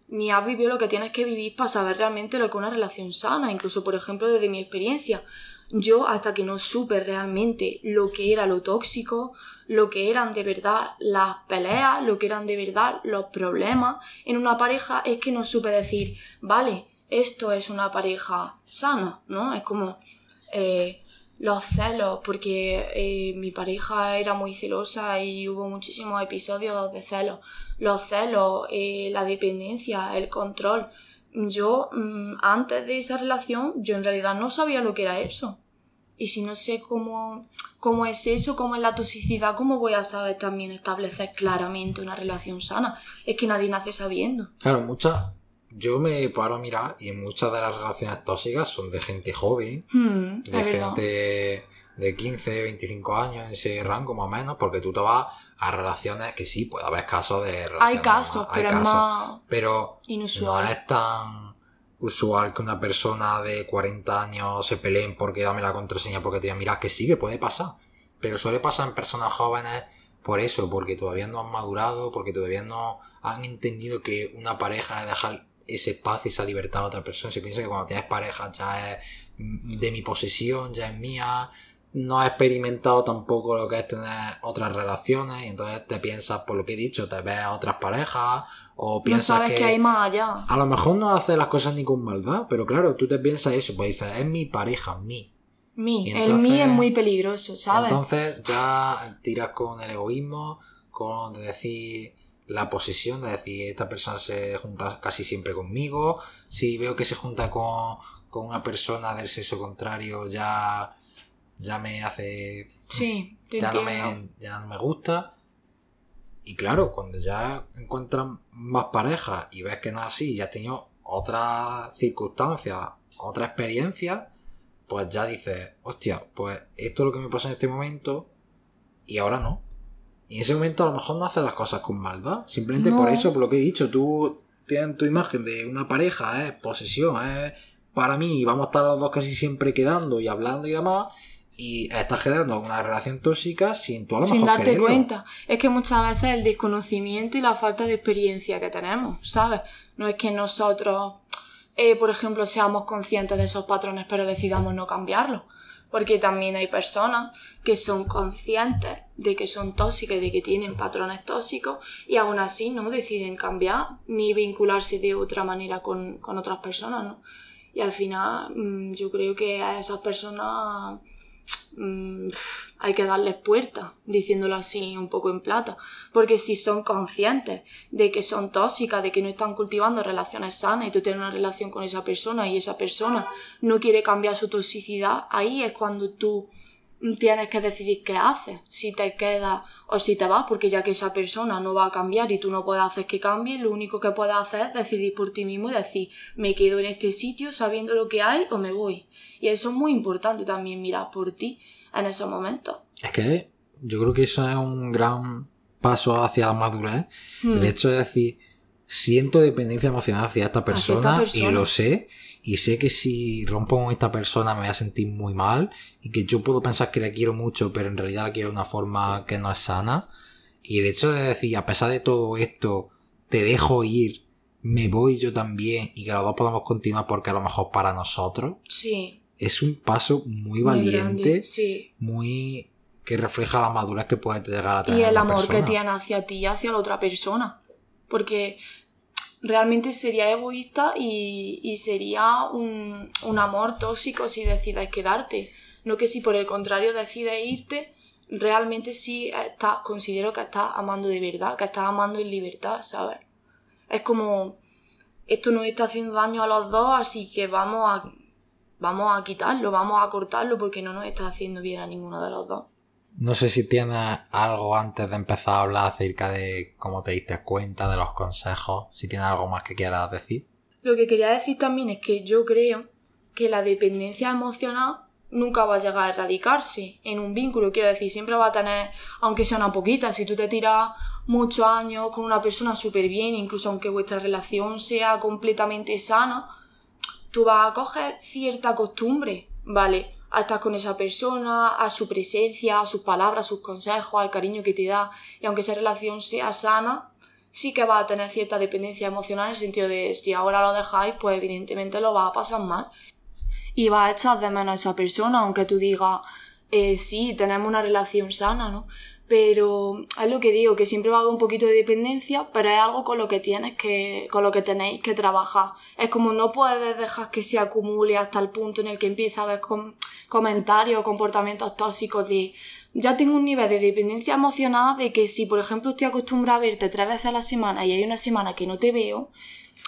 ni has vivido lo que tienes que vivir para saber realmente lo que es una relación sana. Incluso, por ejemplo, desde mi experiencia, yo hasta que no supe realmente lo que era lo tóxico, lo que eran de verdad las peleas, lo que eran de verdad los problemas en una pareja, es que no supe decir, vale, esto es una pareja sana, ¿no? Es como eh, los celos, porque eh, mi pareja era muy celosa y hubo muchísimos episodios de celos. Los celos, eh, la dependencia, el control. Yo, mm, antes de esa relación, yo en realidad no sabía lo que era eso. Y si no sé cómo, cómo es eso, cómo es la toxicidad, ¿cómo voy a saber también establecer claramente una relación sana? Es que nadie nace sabiendo. Claro, muchas yo me paro a mirar y muchas de las relaciones tóxicas son de gente joven, hmm, de gente de 15, 25 años, en ese rango más o menos, porque tú te vas a relaciones que sí, puede haber casos de Hay casos, pero es más pero no es tan usual que una persona de 40 años se peleen porque dame la contraseña porque te mira que sí que puede pasar, pero suele pasar en personas jóvenes por eso, porque todavía no han madurado, porque todavía no han entendido que una pareja es dejar ese espacio, esa libertad a otra persona. Se piensa que cuando tienes pareja ya es de mi posesión, ya es mía. No has experimentado tampoco lo que es tener otras relaciones y entonces te piensas, por lo que he dicho, te ves a otras parejas o piensas no sabes que, hay más allá. A lo mejor no haces las cosas ni con maldad, pero claro, tú te piensas eso, pues dices, es mi pareja, mi. Mi, el mi es muy peligroso, ¿sabes? Entonces ya tiras con el egoísmo, con decir, la posesión, de decir, esta persona se junta casi siempre conmigo, si veo que se junta con, una persona del sexo contrario ya, ya me hace... Sí, ya, no me, ya no me gusta. Y claro, cuando ya encuentran más parejas y ves que no es así, ya has tenido otras circunstancias, otra experiencia, pues ya dices, hostia, pues esto es lo que me pasa en este momento y ahora no. Y en ese momento a lo mejor no haces las cosas con maldad. Simplemente por eso, por lo que he dicho, tú tienes tu imagen de una pareja, es posesión, es para mí, y vamos a estar los dos casi siempre quedando y hablando y demás. Y estás generando una relación tóxica sin tú a lo Sin darte cuenta. Es que muchas veces el desconocimiento y la falta de experiencia que tenemos, ¿sabes? No es que nosotros, eh, por ejemplo, seamos conscientes de esos patrones pero decidamos no cambiarlos porque también hay personas que son conscientes de que son tóxicas y de que tienen patrones tóxicos y aún así no deciden cambiar ni vincularse de otra manera con, con otras personas, ¿no? Y al final mm, yo creo que a esas personas Mm, hay que darles puerta, diciéndolo así un poco en plata. Porque si son conscientes de que son tóxicas, de que no están cultivando relaciones sanas y tú tienes una relación con esa persona y esa persona no quiere cambiar su toxicidad, ahí es cuando tú tienes que decidir qué haces, si te quedas o si te vas, porque ya que esa persona no va a cambiar y tú no puedes hacer que cambie, lo único que puedes hacer es decidir por ti mismo y decir, me quedo en este sitio sabiendo lo que hay o me voy. Y eso es muy importante también mirar por ti en esos momentos. Es que yo creo que eso es un gran paso hacia la madurez. Hmm. El hecho de decir, siento dependencia emocional hacia esta persona, y lo sé y sé que si rompo con esta persona me voy a sentir muy mal y que yo puedo pensar que la quiero mucho pero en realidad la quiero de una forma que no es sana y el hecho de decir a pesar de todo esto te dejo ir me voy yo también y que los dos podamos continuar porque a lo mejor para nosotros sí es un paso muy Muy valiente, grande, sí. muy que refleja la madurez que puede llegar a tener Y el amor que tiene hacia ti y hacia la otra persona. Porque realmente sería egoísta y, y sería un, un amor tóxico si decides quedarte. No que si por el contrario decides irte, realmente sí estás, considero que estás amando de verdad, que estás amando en libertad, ¿sabes? Es como, esto nos está haciendo daño a los dos, así que vamos a, vamos a quitarlo, vamos a cortarlo porque no nos está haciendo bien a ninguno de los dos. No sé si tienes algo antes de empezar a hablar acerca de cómo te diste cuenta, de los consejos, si tienes algo más que quieras decir. Lo que quería decir también es que yo creo que la dependencia emocional nunca va a llegar a erradicarse en un vínculo. Quiero decir, siempre va a tener, aunque sea una poquita, si tú te tiras muchos años con una persona súper bien, incluso aunque vuestra relación sea completamente sana, tú vas a coger cierta costumbre, ¿vale? A estar con esa persona, a su presencia, a sus palabras, a sus consejos, al cariño que te da. Y aunque esa relación sea sana, sí que va a tener cierta dependencia emocional en el sentido de si ahora lo dejáis, pues evidentemente lo va a pasar mal. Y vas a echar de menos a esa persona, aunque tú digas, eh, sí, tenemos una relación sana, ¿no? Pero es lo que digo, que siempre va a haber un poquito de dependencia, pero es algo con lo que tienes que, con lo que tenéis que trabajar. Es como no puedes dejar que se acumule hasta el punto en el que empieza a haber com- comentarios o comportamientos tóxicos de ya tengo un nivel de dependencia emocional de que si por ejemplo estoy acostumbrada a verte tres veces a la semana y hay una semana que no te veo,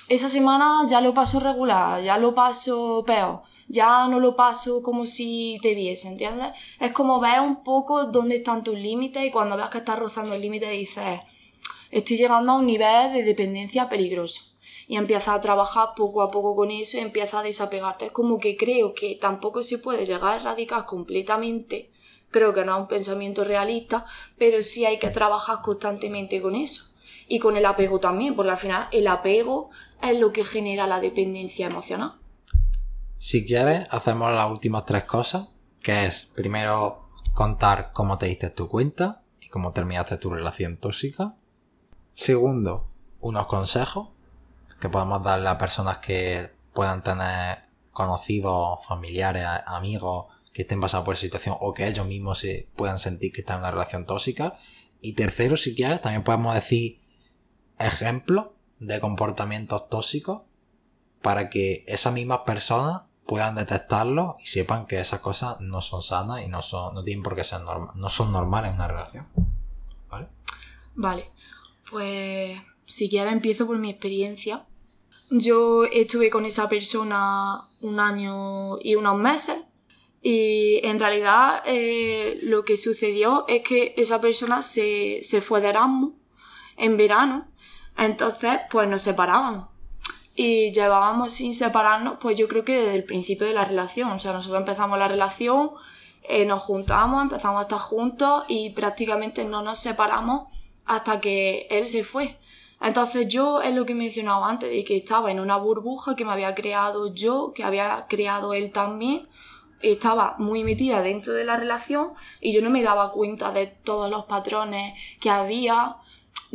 esa semana ya lo paso regular, ya lo paso peor, ya no lo paso como si te viese, ¿entiendes? Es como ver un poco dónde están tus límites y cuando veas que estás rozando el límite dices, estoy llegando a un nivel de dependencia peligroso. Y empiezas a trabajar poco a poco con eso y empiezas a desapegarte. Es como que creo que tampoco se puede llegar a erradicar completamente. Creo que no es un pensamiento realista, pero sí hay que trabajar constantemente con eso. Y con el apego también, porque al final el apego es lo que genera la dependencia emocional. Si quieres, hacemos las últimas tres cosas, que es primero contar cómo te diste tu cuenta y cómo terminaste tu relación tóxica. Segundo, unos consejos que podemos darle a personas que puedan tener conocidos, familiares, amigos que estén pasando por esa situación o que ellos mismos se puedan sentir que están en una relación tóxica. Y tercero, si quieres, también podemos decir ejemplos de comportamientos tóxicos para que esas mismas personas puedan detectarlo y sepan que esas cosas no son sanas y no son no tienen por qué ser norma- no son normales en una relación ¿vale? Vale, pues si quieres empiezo por mi experiencia. Yo estuve con esa persona un año y unos meses y en realidad eh, lo que sucedió es que esa persona se, se fue de Erasmus en verano, entonces pues nos separábamos. Y llevábamos sin separarnos, pues yo creo que desde el principio de la relación. O sea, nosotros empezamos la relación, eh, nos juntamos, empezamos a estar juntos y prácticamente no nos separamos hasta que él se fue. Entonces yo es lo que he mencionado antes, de que estaba en una burbuja que me había creado yo, que había creado él también. Estaba muy metida dentro de la relación y yo no me daba cuenta de todos los patrones que había,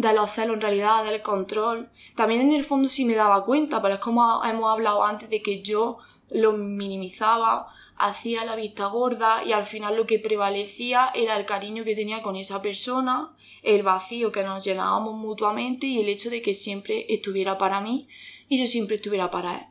de los celos en realidad, del control. También en el fondo sí me daba cuenta, pero es como hemos hablado antes de que yo lo minimizaba, hacía la vista gorda y al final lo que prevalecía era el cariño que tenía con esa persona, el vacío que nos llenábamos mutuamente y el hecho de que siempre estuviera para mí y yo siempre estuviera para él.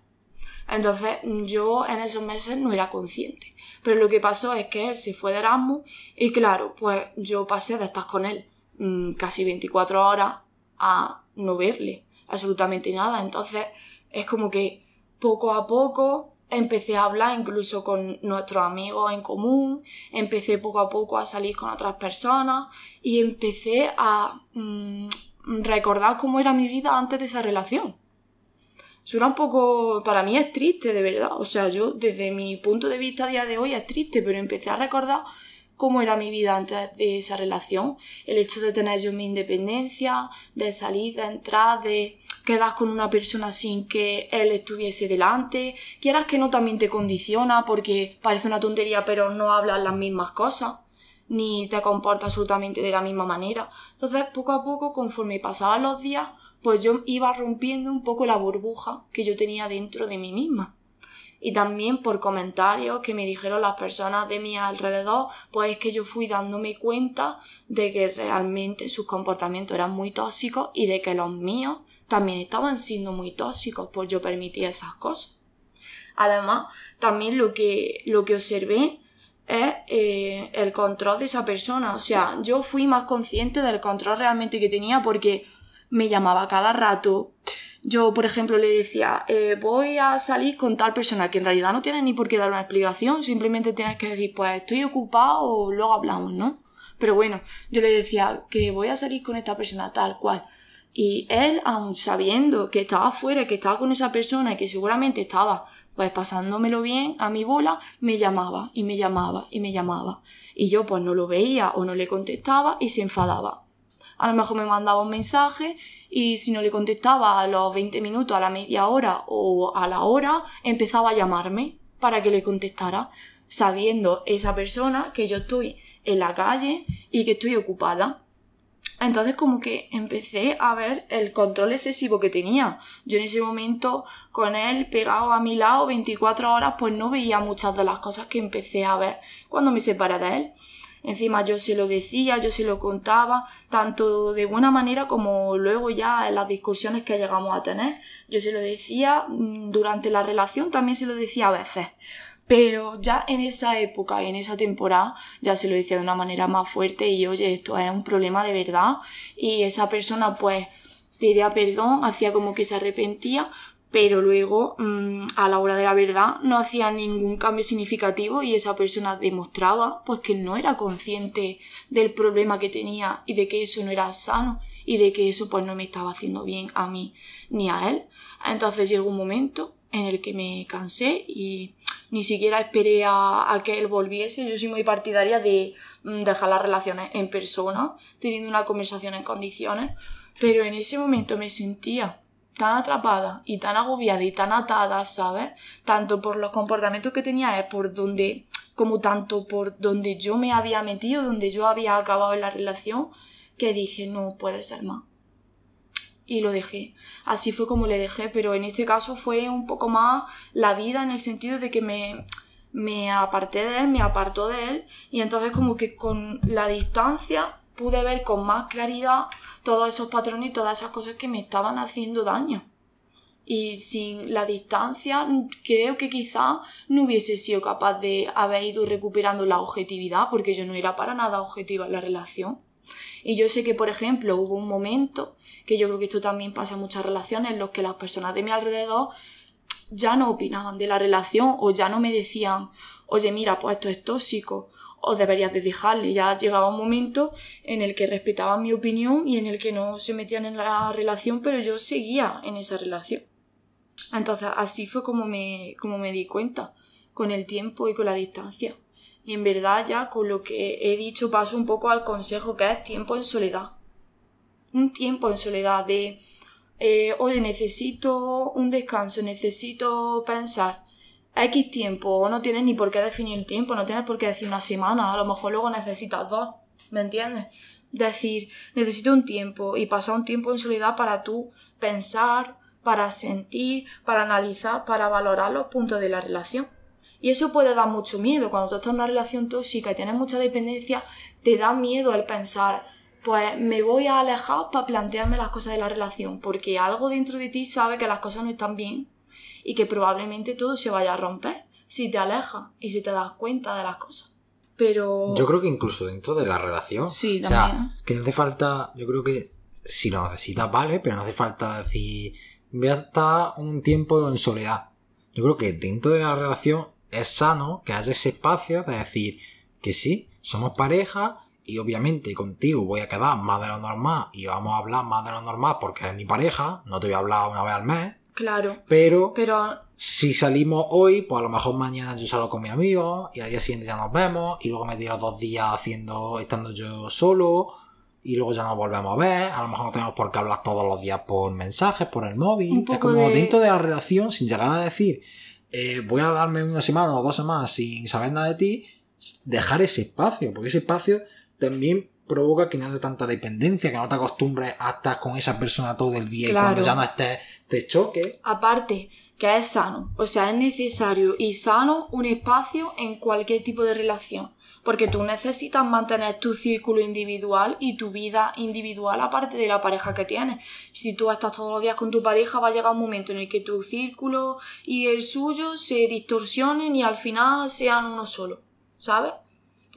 Entonces yo en esos meses no era consciente. Pero lo que pasó es que él se fue de Erasmus y claro, pues yo pasé de estar con él mm, casi 24 horas a no verle absolutamente nada. Entonces es como que poco a poco empecé a hablar incluso con nuestros amigos en común, empecé poco a poco a salir con otras personas y empecé a mm, recordar cómo era mi vida antes de esa relación. Suena un poco, para mí es triste, de verdad. O sea, yo desde mi punto de vista a día de hoy es triste, pero empecé a recordar cómo era mi vida antes de esa relación. El hecho de tener yo mi independencia, de salir, de entrar, de quedar con una persona sin que él estuviese delante. Quieras que no también te condiciona porque parece una tontería, pero no hablas las mismas cosas ni te comportas absolutamente de la misma manera. Entonces, poco a poco, conforme pasaban los días, pues yo iba rompiendo un poco la burbuja que yo tenía dentro de mí misma. Y también por comentarios que me dijeron las personas de mi alrededor, pues es que yo fui dándome cuenta de que realmente sus comportamientos eran muy tóxicos y de que los míos también estaban siendo muy tóxicos, pues yo permitía esas cosas. Además, también lo que, lo que observé es eh, el control de esa persona. O sea, yo fui más consciente del control realmente que tenía porque me llamaba cada rato, yo, por ejemplo, le decía, eh, voy a salir con tal persona, que en realidad no tiene ni por qué dar una explicación, simplemente tienes que decir, pues estoy ocupado o luego hablamos, ¿no? Pero bueno, yo le decía que voy a salir con esta persona tal cual. Y él, aun sabiendo que estaba fuera, que estaba con esa persona y que seguramente estaba pues pasándomelo bien a mi bola, me llamaba y me llamaba y me llamaba. Y yo pues no lo veía o no le contestaba y se enfadaba. A lo mejor me mandaba un mensaje y si no le contestaba a los 20 minutos, a la media hora o a la hora, empezaba a llamarme para que le contestara, sabiendo esa persona que yo estoy en la calle y que estoy ocupada. Entonces como que empecé a ver el control excesivo que tenía. Yo en ese momento con él pegado a mi lado 24 horas pues no veía muchas de las cosas que empecé a ver cuando me separé de él. Encima yo se lo decía, yo se lo contaba, tanto de buena manera como luego ya en las discusiones que llegamos a tener. Yo se lo decía mm, durante la relación, también se lo decía a veces. Pero ya en esa época, en esa temporada, ya se lo decía de una manera más fuerte y oye, esto es un problema de verdad. Y esa persona pues pedía perdón, hacía como que se arrepentía, pero luego mm, a la hora de la verdad no hacía ningún cambio significativo y esa persona demostraba pues que no era consciente del problema que tenía y de que eso no era sano y de que eso pues no me estaba haciendo bien a mí ni a él. Entonces llegó un momento en el que me cansé y ni siquiera esperé a, a que él volviese. Yo soy muy partidaria de mm, dejar las relaciones en persona, teniendo una conversación en condiciones, pero en ese momento me sentía tan atrapada y tan agobiada y tan atada, ¿sabes? Tanto por los comportamientos que tenía es por donde, como tanto por donde yo me había metido, donde yo había acabado en la relación, que dije, no puede ser más. Y lo dejé. Así fue como le dejé, pero en ese caso fue un poco más la vida en el sentido de que me, me aparté de él, me apartó de él, y entonces como que con la distancia pude ver con más claridad todos esos patrones y todas esas cosas que me estaban haciendo daño. Y sin la distancia, creo que quizá no hubiese sido capaz de haber ido recuperando la objetividad, porque yo no era para nada objetiva en la relación. Y yo sé que, por ejemplo, hubo un momento, que yo creo que esto también pasa en muchas relaciones, en los que las personas de mi alrededor ya no opinaban de la relación o ya no me decían, oye, mira, pues esto es tóxico, o deberías de dejarle. Ya llegaba un momento en el que respetaban mi opinión y en el que no se metían en la relación, pero yo seguía en esa relación. Entonces así fue como me, como me di cuenta, con el tiempo y con la distancia. Y en verdad ya con lo que he dicho paso un poco al consejo que es tiempo en soledad. Un tiempo en soledad de, eh, oye, necesito un descanso, necesito pensar X tiempo, no tienes ni por qué definir el tiempo, no tienes por qué decir una semana, a lo mejor luego necesitas dos, ¿me entiendes? Decir, necesito un tiempo y pasar un tiempo en soledad para tú pensar, para sentir, para analizar, para valorar los puntos de la relación. Y eso puede dar mucho miedo. Cuando tú estás en una relación tóxica y tienes mucha dependencia, te da miedo el pensar, pues me voy a alejar para plantearme las cosas de la relación, porque algo dentro de ti sabe que las cosas no están bien y que probablemente todo se vaya a romper si te alejas y si te das cuenta de las cosas. Pero... Yo creo que incluso dentro de la relación. Sí, O sea, que no hace falta, yo creo que si lo necesitas, vale, pero no hace falta decir, voy a estar un tiempo en soledad. Yo creo que dentro de la relación es sano que haya ese espacio de decir que sí, somos pareja y obviamente contigo voy a quedar más de lo normal y vamos a hablar más de lo normal porque eres mi pareja, no te voy a hablar una vez al mes, Claro. pero, Pero si salimos hoy, pues a lo mejor mañana yo salgo con mi amigo y al día siguiente ya nos vemos y luego me tiro dos días haciendo, estando yo solo y luego ya nos volvemos a ver. A lo mejor no tenemos por qué hablar todos los días por mensajes, por el móvil. Un Es como de- dentro de la relación, sin llegar a decir, eh, voy a darme una semana o dos semanas sin saber nada de ti, dejar ese espacio, porque ese espacio también provoca que no haya tanta dependencia, que no te acostumbres a estar con esa persona todo el día y cuando ya no estés te choque. aparte que es sano. O sea, es necesario y sano un espacio en cualquier tipo de relación. Porque tú necesitas mantener tu círculo individual y tu vida individual aparte de la pareja que tienes. Si tú estás todos los días con tu pareja, va a llegar un momento en el que tu círculo y el suyo se distorsionen y al final sean uno solo. ¿Sabes?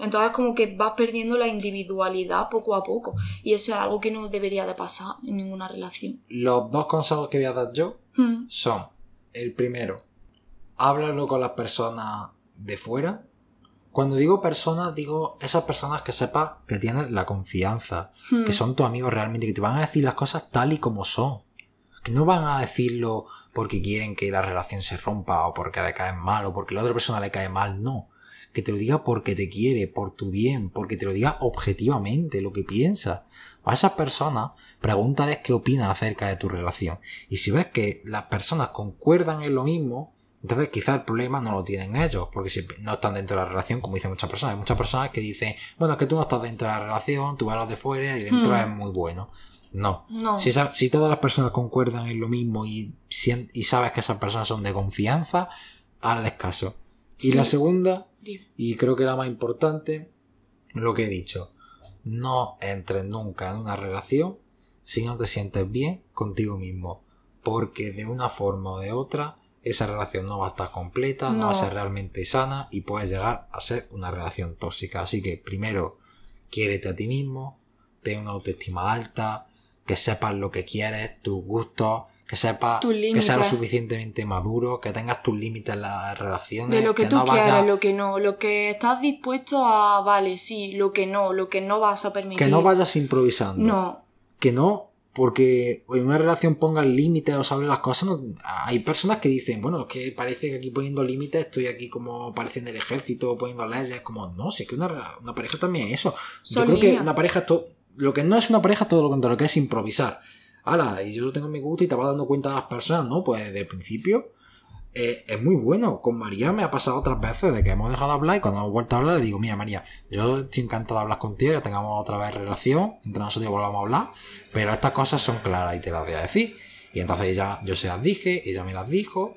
Entonces como que vas perdiendo la individualidad poco a poco. Y eso es algo que no debería de pasar en ninguna relación. Los dos consejos que voy a dar yo Mm. son, el primero, háblalo con las personas de fuera. Cuando digo personas, digo esas personas que sepas que tienes la confianza, Mm. que son tus amigos realmente, que te van a decir las cosas tal y como son. Que no van a decirlo porque quieren que la relación se rompa o porque le caes mal o porque la otra persona le cae mal, no. Que te lo diga porque te quiere, por tu bien, porque te lo diga objetivamente, lo que piensa. A esas personas, pregúntales qué opinan acerca de tu relación. Y si ves que las personas concuerdan en lo mismo, entonces quizá el problema no lo tienen ellos, porque si no están dentro de la relación, como dicen muchas personas. Hay muchas personas que dicen, bueno, es que tú no estás dentro de la relación, tú vas a los de fuera y dentro Hmm. es muy bueno. No. No. Si, esa- si todas las personas concuerdan en lo mismo y, sabes que esas personas son de confianza, hazles caso. Y Sí. la segunda, Dime. y creo que la más importante, lo que he dicho. No entres nunca en una relación si no te sientes bien contigo mismo. Porque de una forma o de otra, esa relación no va a estar completa, no, va a ser realmente sana y puede llegar a ser una relación tóxica. Así que primero, quiérete a ti mismo, ten una autoestima alta, que sepas lo que quieres, tus gustos, que sepas Tus que seas lo suficientemente maduro, que tengas tus límites en las relaciones, De lo que, tú no quieres, vayas- lo que no, lo que estás dispuesto a, vale, sí, lo que no, lo que no vas a permitir. que no vayas improvisando. No, Que no, porque en una relación pongas límites o sabes las cosas. no- hay personas que dicen, bueno, es que parece que aquí poniendo límites estoy aquí como parece en el ejército poniendo leyes. Como, no, si es que una, una pareja también es eso. Yo creo que una pareja todo. Lo que no es una pareja todo lo contrario, que es improvisar. Ahora, y yo tengo mi gusto y te vas dando cuenta de las personas, ¿no? Pues desde el principio eh, es muy bueno. Con María me ha pasado otras veces de que hemos dejado de hablar y cuando hemos vuelto a hablar le digo, mira María, yo estoy encantado de hablar contigo, que tengamos otra vez relación, entre nosotros volvamos a hablar, pero estas cosas son claras y te las voy a decir. Y entonces ella, yo se las dije, ella me las dijo,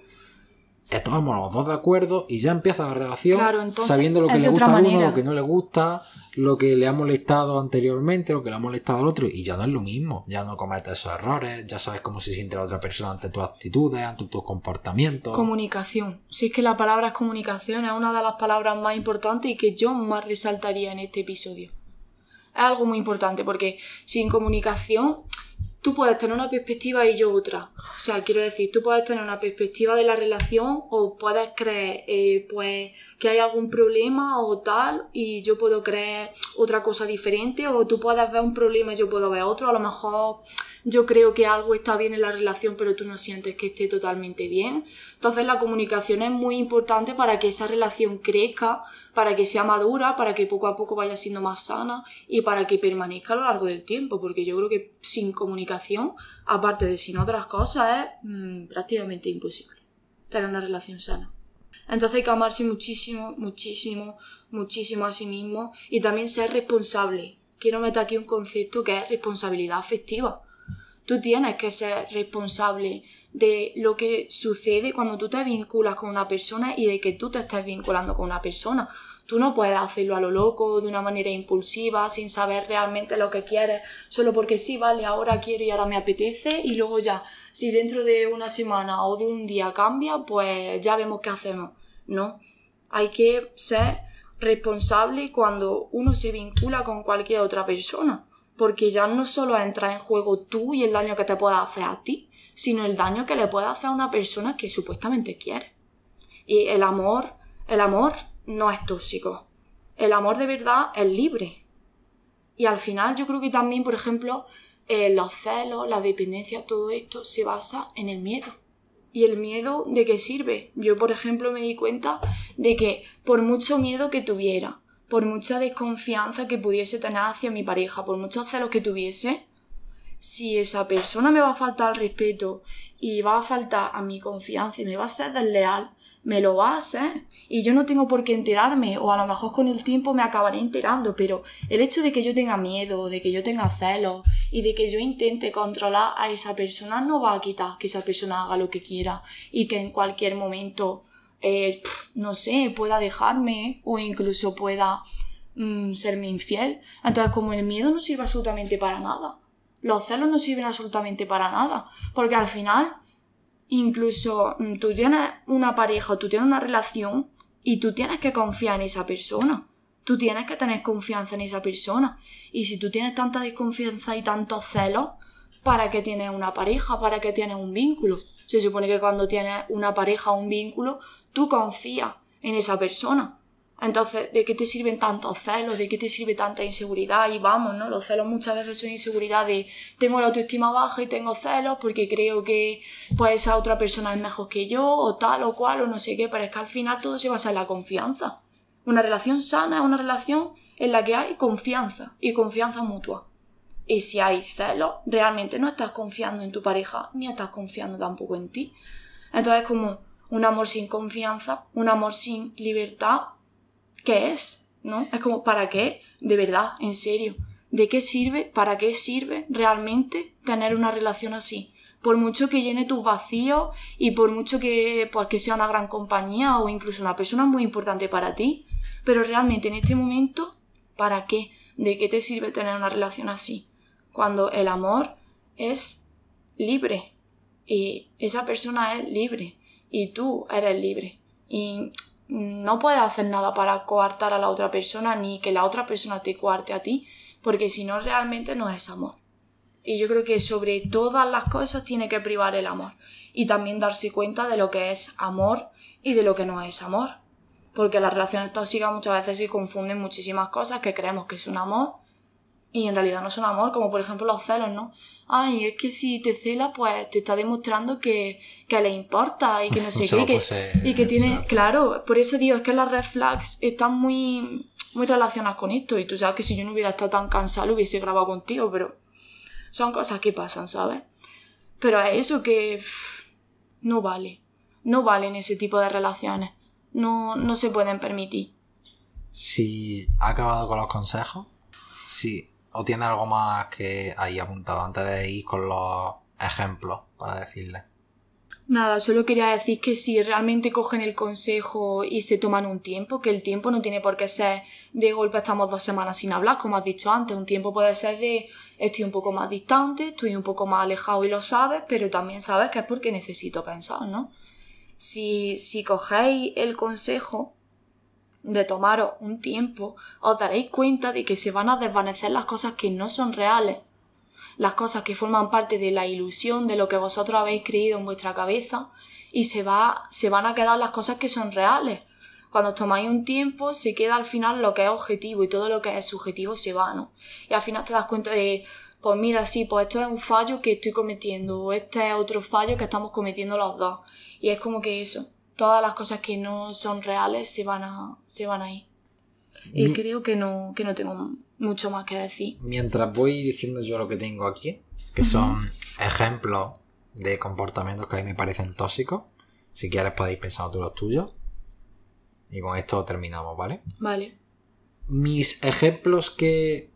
estamos los dos de acuerdo y ya empieza la relación Claro, entonces sabiendo lo que le gusta a uno, manera. lo que no le gusta, lo que le ha molestado anteriormente, lo que le ha molestado al otro, y ya no es lo mismo, ya no cometes esos errores, ya sabes cómo se siente la otra persona ante tus actitudes, ante tus comportamientos. comunicación. Si es que la palabra es comunicación, es una de las palabras más importantes y que yo más resaltaría en este episodio. Es algo muy importante porque sin comunicación tú puedes tener una perspectiva y yo otra. O sea, quiero decir, tú puedes tener una perspectiva de la relación o puedes creer eh, pues que hay algún problema o tal y yo puedo creer otra cosa diferente o tú puedes ver un problema y yo puedo ver otro. A lo mejor yo creo que algo está bien en la relación pero tú no sientes que esté totalmente bien. Entonces la comunicación es muy importante para que esa relación crezca, para que sea madura, para que poco a poco vaya siendo más sana y para que permanezca a lo largo del tiempo, porque yo creo que sin comunicación, aparte de sin otras cosas, es mm, prácticamente imposible tener una relación sana. Entonces hay que amarse muchísimo, muchísimo, muchísimo a sí mismo y también ser responsable. Quiero meter aquí un concepto que es responsabilidad afectiva. Tú tienes que ser responsable de lo que sucede cuando tú te vinculas con una persona y de que tú te estés vinculando con una persona. Tú no puedes hacerlo a lo loco, de una manera impulsiva, sin saber realmente lo que quieres, solo porque sí, vale, ahora quiero y ahora me apetece y luego ya, si dentro de una semana o de un día cambia, pues ya vemos qué hacemos. No, hay que ser responsable cuando uno se vincula con cualquier otra persona, porque ya no solo entra en juego tú y el daño que te pueda hacer a ti, sino el daño que le puede hacer a una persona que supuestamente quiere. Y el amor, el amor no es tóxico. El amor de verdad es libre. Y al final yo creo que también, por ejemplo, eh, los celos, la dependencia, todo esto se basa en el miedo. ¿Y el miedo de qué sirve? Yo, por ejemplo, me di cuenta de que por mucho miedo que tuviera, por mucha desconfianza que pudiese tener hacia mi pareja, por muchos celos que tuviese, si esa persona me va a faltar al respeto y va a faltar a mi confianza y me va a ser desleal, me lo va a hacer. Y yo no tengo por qué enterarme, o a lo mejor con el tiempo me acabaré enterando, pero el hecho de que yo tenga miedo, de que yo tenga celos y de que yo intente controlar a esa persona no va a quitar que esa persona haga lo que quiera y que en cualquier momento, eh, no sé, pueda dejarme o incluso pueda mm, serme infiel. Entonces, como el miedo no sirve absolutamente para nada, los celos no sirven absolutamente para nada, porque al final, incluso mm, tú tienes una pareja o tú tienes una relación y tú tienes que confiar en esa persona. Tú tienes que tener confianza en esa persona. Y si tú tienes tanta desconfianza y tantos celos, ¿para qué tienes una pareja? ¿Para qué tienes un vínculo? Se supone que cuando tienes una pareja o un vínculo, tú confías en esa persona. Entonces, ¿de qué te sirven tantos celos? ¿De qué te sirve tanta inseguridad? Y vamos, ¿no? Los celos muchas veces son inseguridad de tengo la autoestima baja y tengo celos porque creo que pues esa otra persona es mejor que yo o tal o cual o no sé qué, pero es que al final todo se basa en la confianza. Una relación sana es una relación en la que hay confianza y confianza mutua. Y si hay celos, realmente no estás confiando en tu pareja ni estás confiando tampoco en ti. Entonces, como un amor sin confianza, un amor sin libertad, ¿qué es? ¿No? Es como, ¿para qué? De verdad, en serio. ¿De qué sirve? ¿Para qué sirve realmente tener una relación así? Por mucho que llene tus vacíos y por mucho que, pues, que sea una gran compañía o incluso una persona muy importante para ti, pero realmente en este momento, ¿para qué? ¿De qué te sirve tener una relación así? Cuando el amor es libre y esa persona es libre y tú eres libre. Y no puedes hacer nada para coartar a la otra persona ni que la otra persona te coarte a ti, porque si no realmente no es amor. Y yo creo que sobre todas las cosas tiene que privar el amor y también darse cuenta de lo que es amor y de lo que no es amor. Porque las relaciones tóxicas muchas veces se confunden muchísimas cosas que creemos que es un amor y en realidad no son amor, como por ejemplo los celos, ¿no? Ay, es que si te cela, pues te está demostrando que, que le importa y que no sé qué, y que tiene, claro, por eso digo, es que las red flags están muy, muy relacionadas con esto, y tú sabes que si yo no hubiera estado tan cansado, lo hubiese grabado contigo, pero son cosas que pasan, ¿sabes? Pero es eso que no vale, no valen ese tipo de relaciones, no, no se pueden permitir. Si ha acabado con los consejos, sí ¿O tiene algo más que ahí apuntado antes de ir con los ejemplos para decirle? Nada, solo quería decir que si realmente cogen el consejo y se toman un tiempo, que el tiempo no tiene por qué ser de golpe estamos dos semanas sin hablar, como has dicho antes, un tiempo puede ser de estoy un poco más distante, estoy un poco más alejado y lo sabes, pero también sabes que es porque necesito pensar, ¿no? Si, si cogéis el consejo de tomaros un tiempo, os daréis cuenta de que se van a desvanecer las cosas que no son reales, las cosas que forman parte de la ilusión de lo que vosotros habéis creído en vuestra cabeza, y se, va, se van a quedar las cosas que son reales. Cuando tomáis un tiempo, se queda al final lo que es objetivo y todo lo que es subjetivo se va, ¿no? Y al final te das cuenta de, pues mira, sí, pues esto es un fallo que estoy cometiendo, o este es otro fallo que estamos cometiendo los dos. Y es como que eso, todas las cosas que no son reales se van a, se van a ir. Y creo que no, que no tengo mucho más que decir. Mientras voy diciendo yo lo que tengo aquí, que son ejemplos de comportamientos que a mí me parecen tóxicos, si quieres podéis pensar tú los tuyos. Y con esto terminamos, ¿vale? Vale. Mis ejemplos que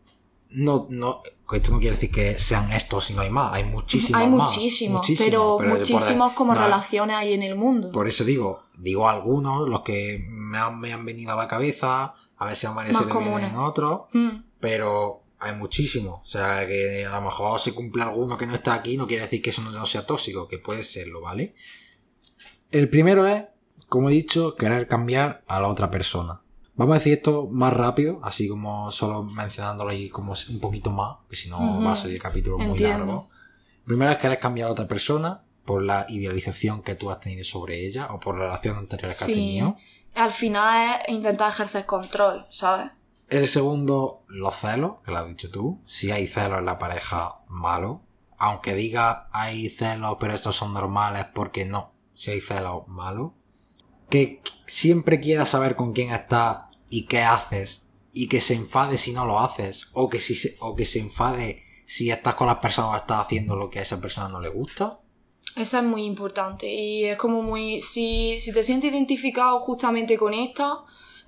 no, no, esto no quiere decir que sean estos y no hay más, hay muchísimos hay muchísimos, pero, muchísimos como relaciones hay en el mundo. Por eso digo, digo algunos, los que me han, venido a la cabeza, a ver si a María se en otros, mm. pero hay muchísimos. O sea, que a lo mejor se cumple alguno que no está aquí, no quiere decir que eso no sea tóxico, que puede serlo, ¿vale? El primero es, como he dicho, querer cambiar a la otra persona. Vamos a decir esto más rápido, así como solo mencionándolo ahí como un poquito más, que si no va a salir el capítulo muy largo. Primero es querer cambiar a otra persona por la idealización que tú has tenido sobre ella o por la relación anterior que has tenido. Al final es intentar ejercer control, ¿sabes? El segundo, los celos, que lo has dicho tú. Si hay celos en la pareja, malo. Aunque diga hay celos, pero estos son normales, porque no. Si hay celos, malo que siempre quiera saber con quién estás y qué haces y que se enfade si no lo haces o que, si se, o que se enfade si estás con las personas o estás haciendo lo que a esa persona no le gusta. Esa es muy importante y es como muy... Si, si te sientes identificado justamente con esta,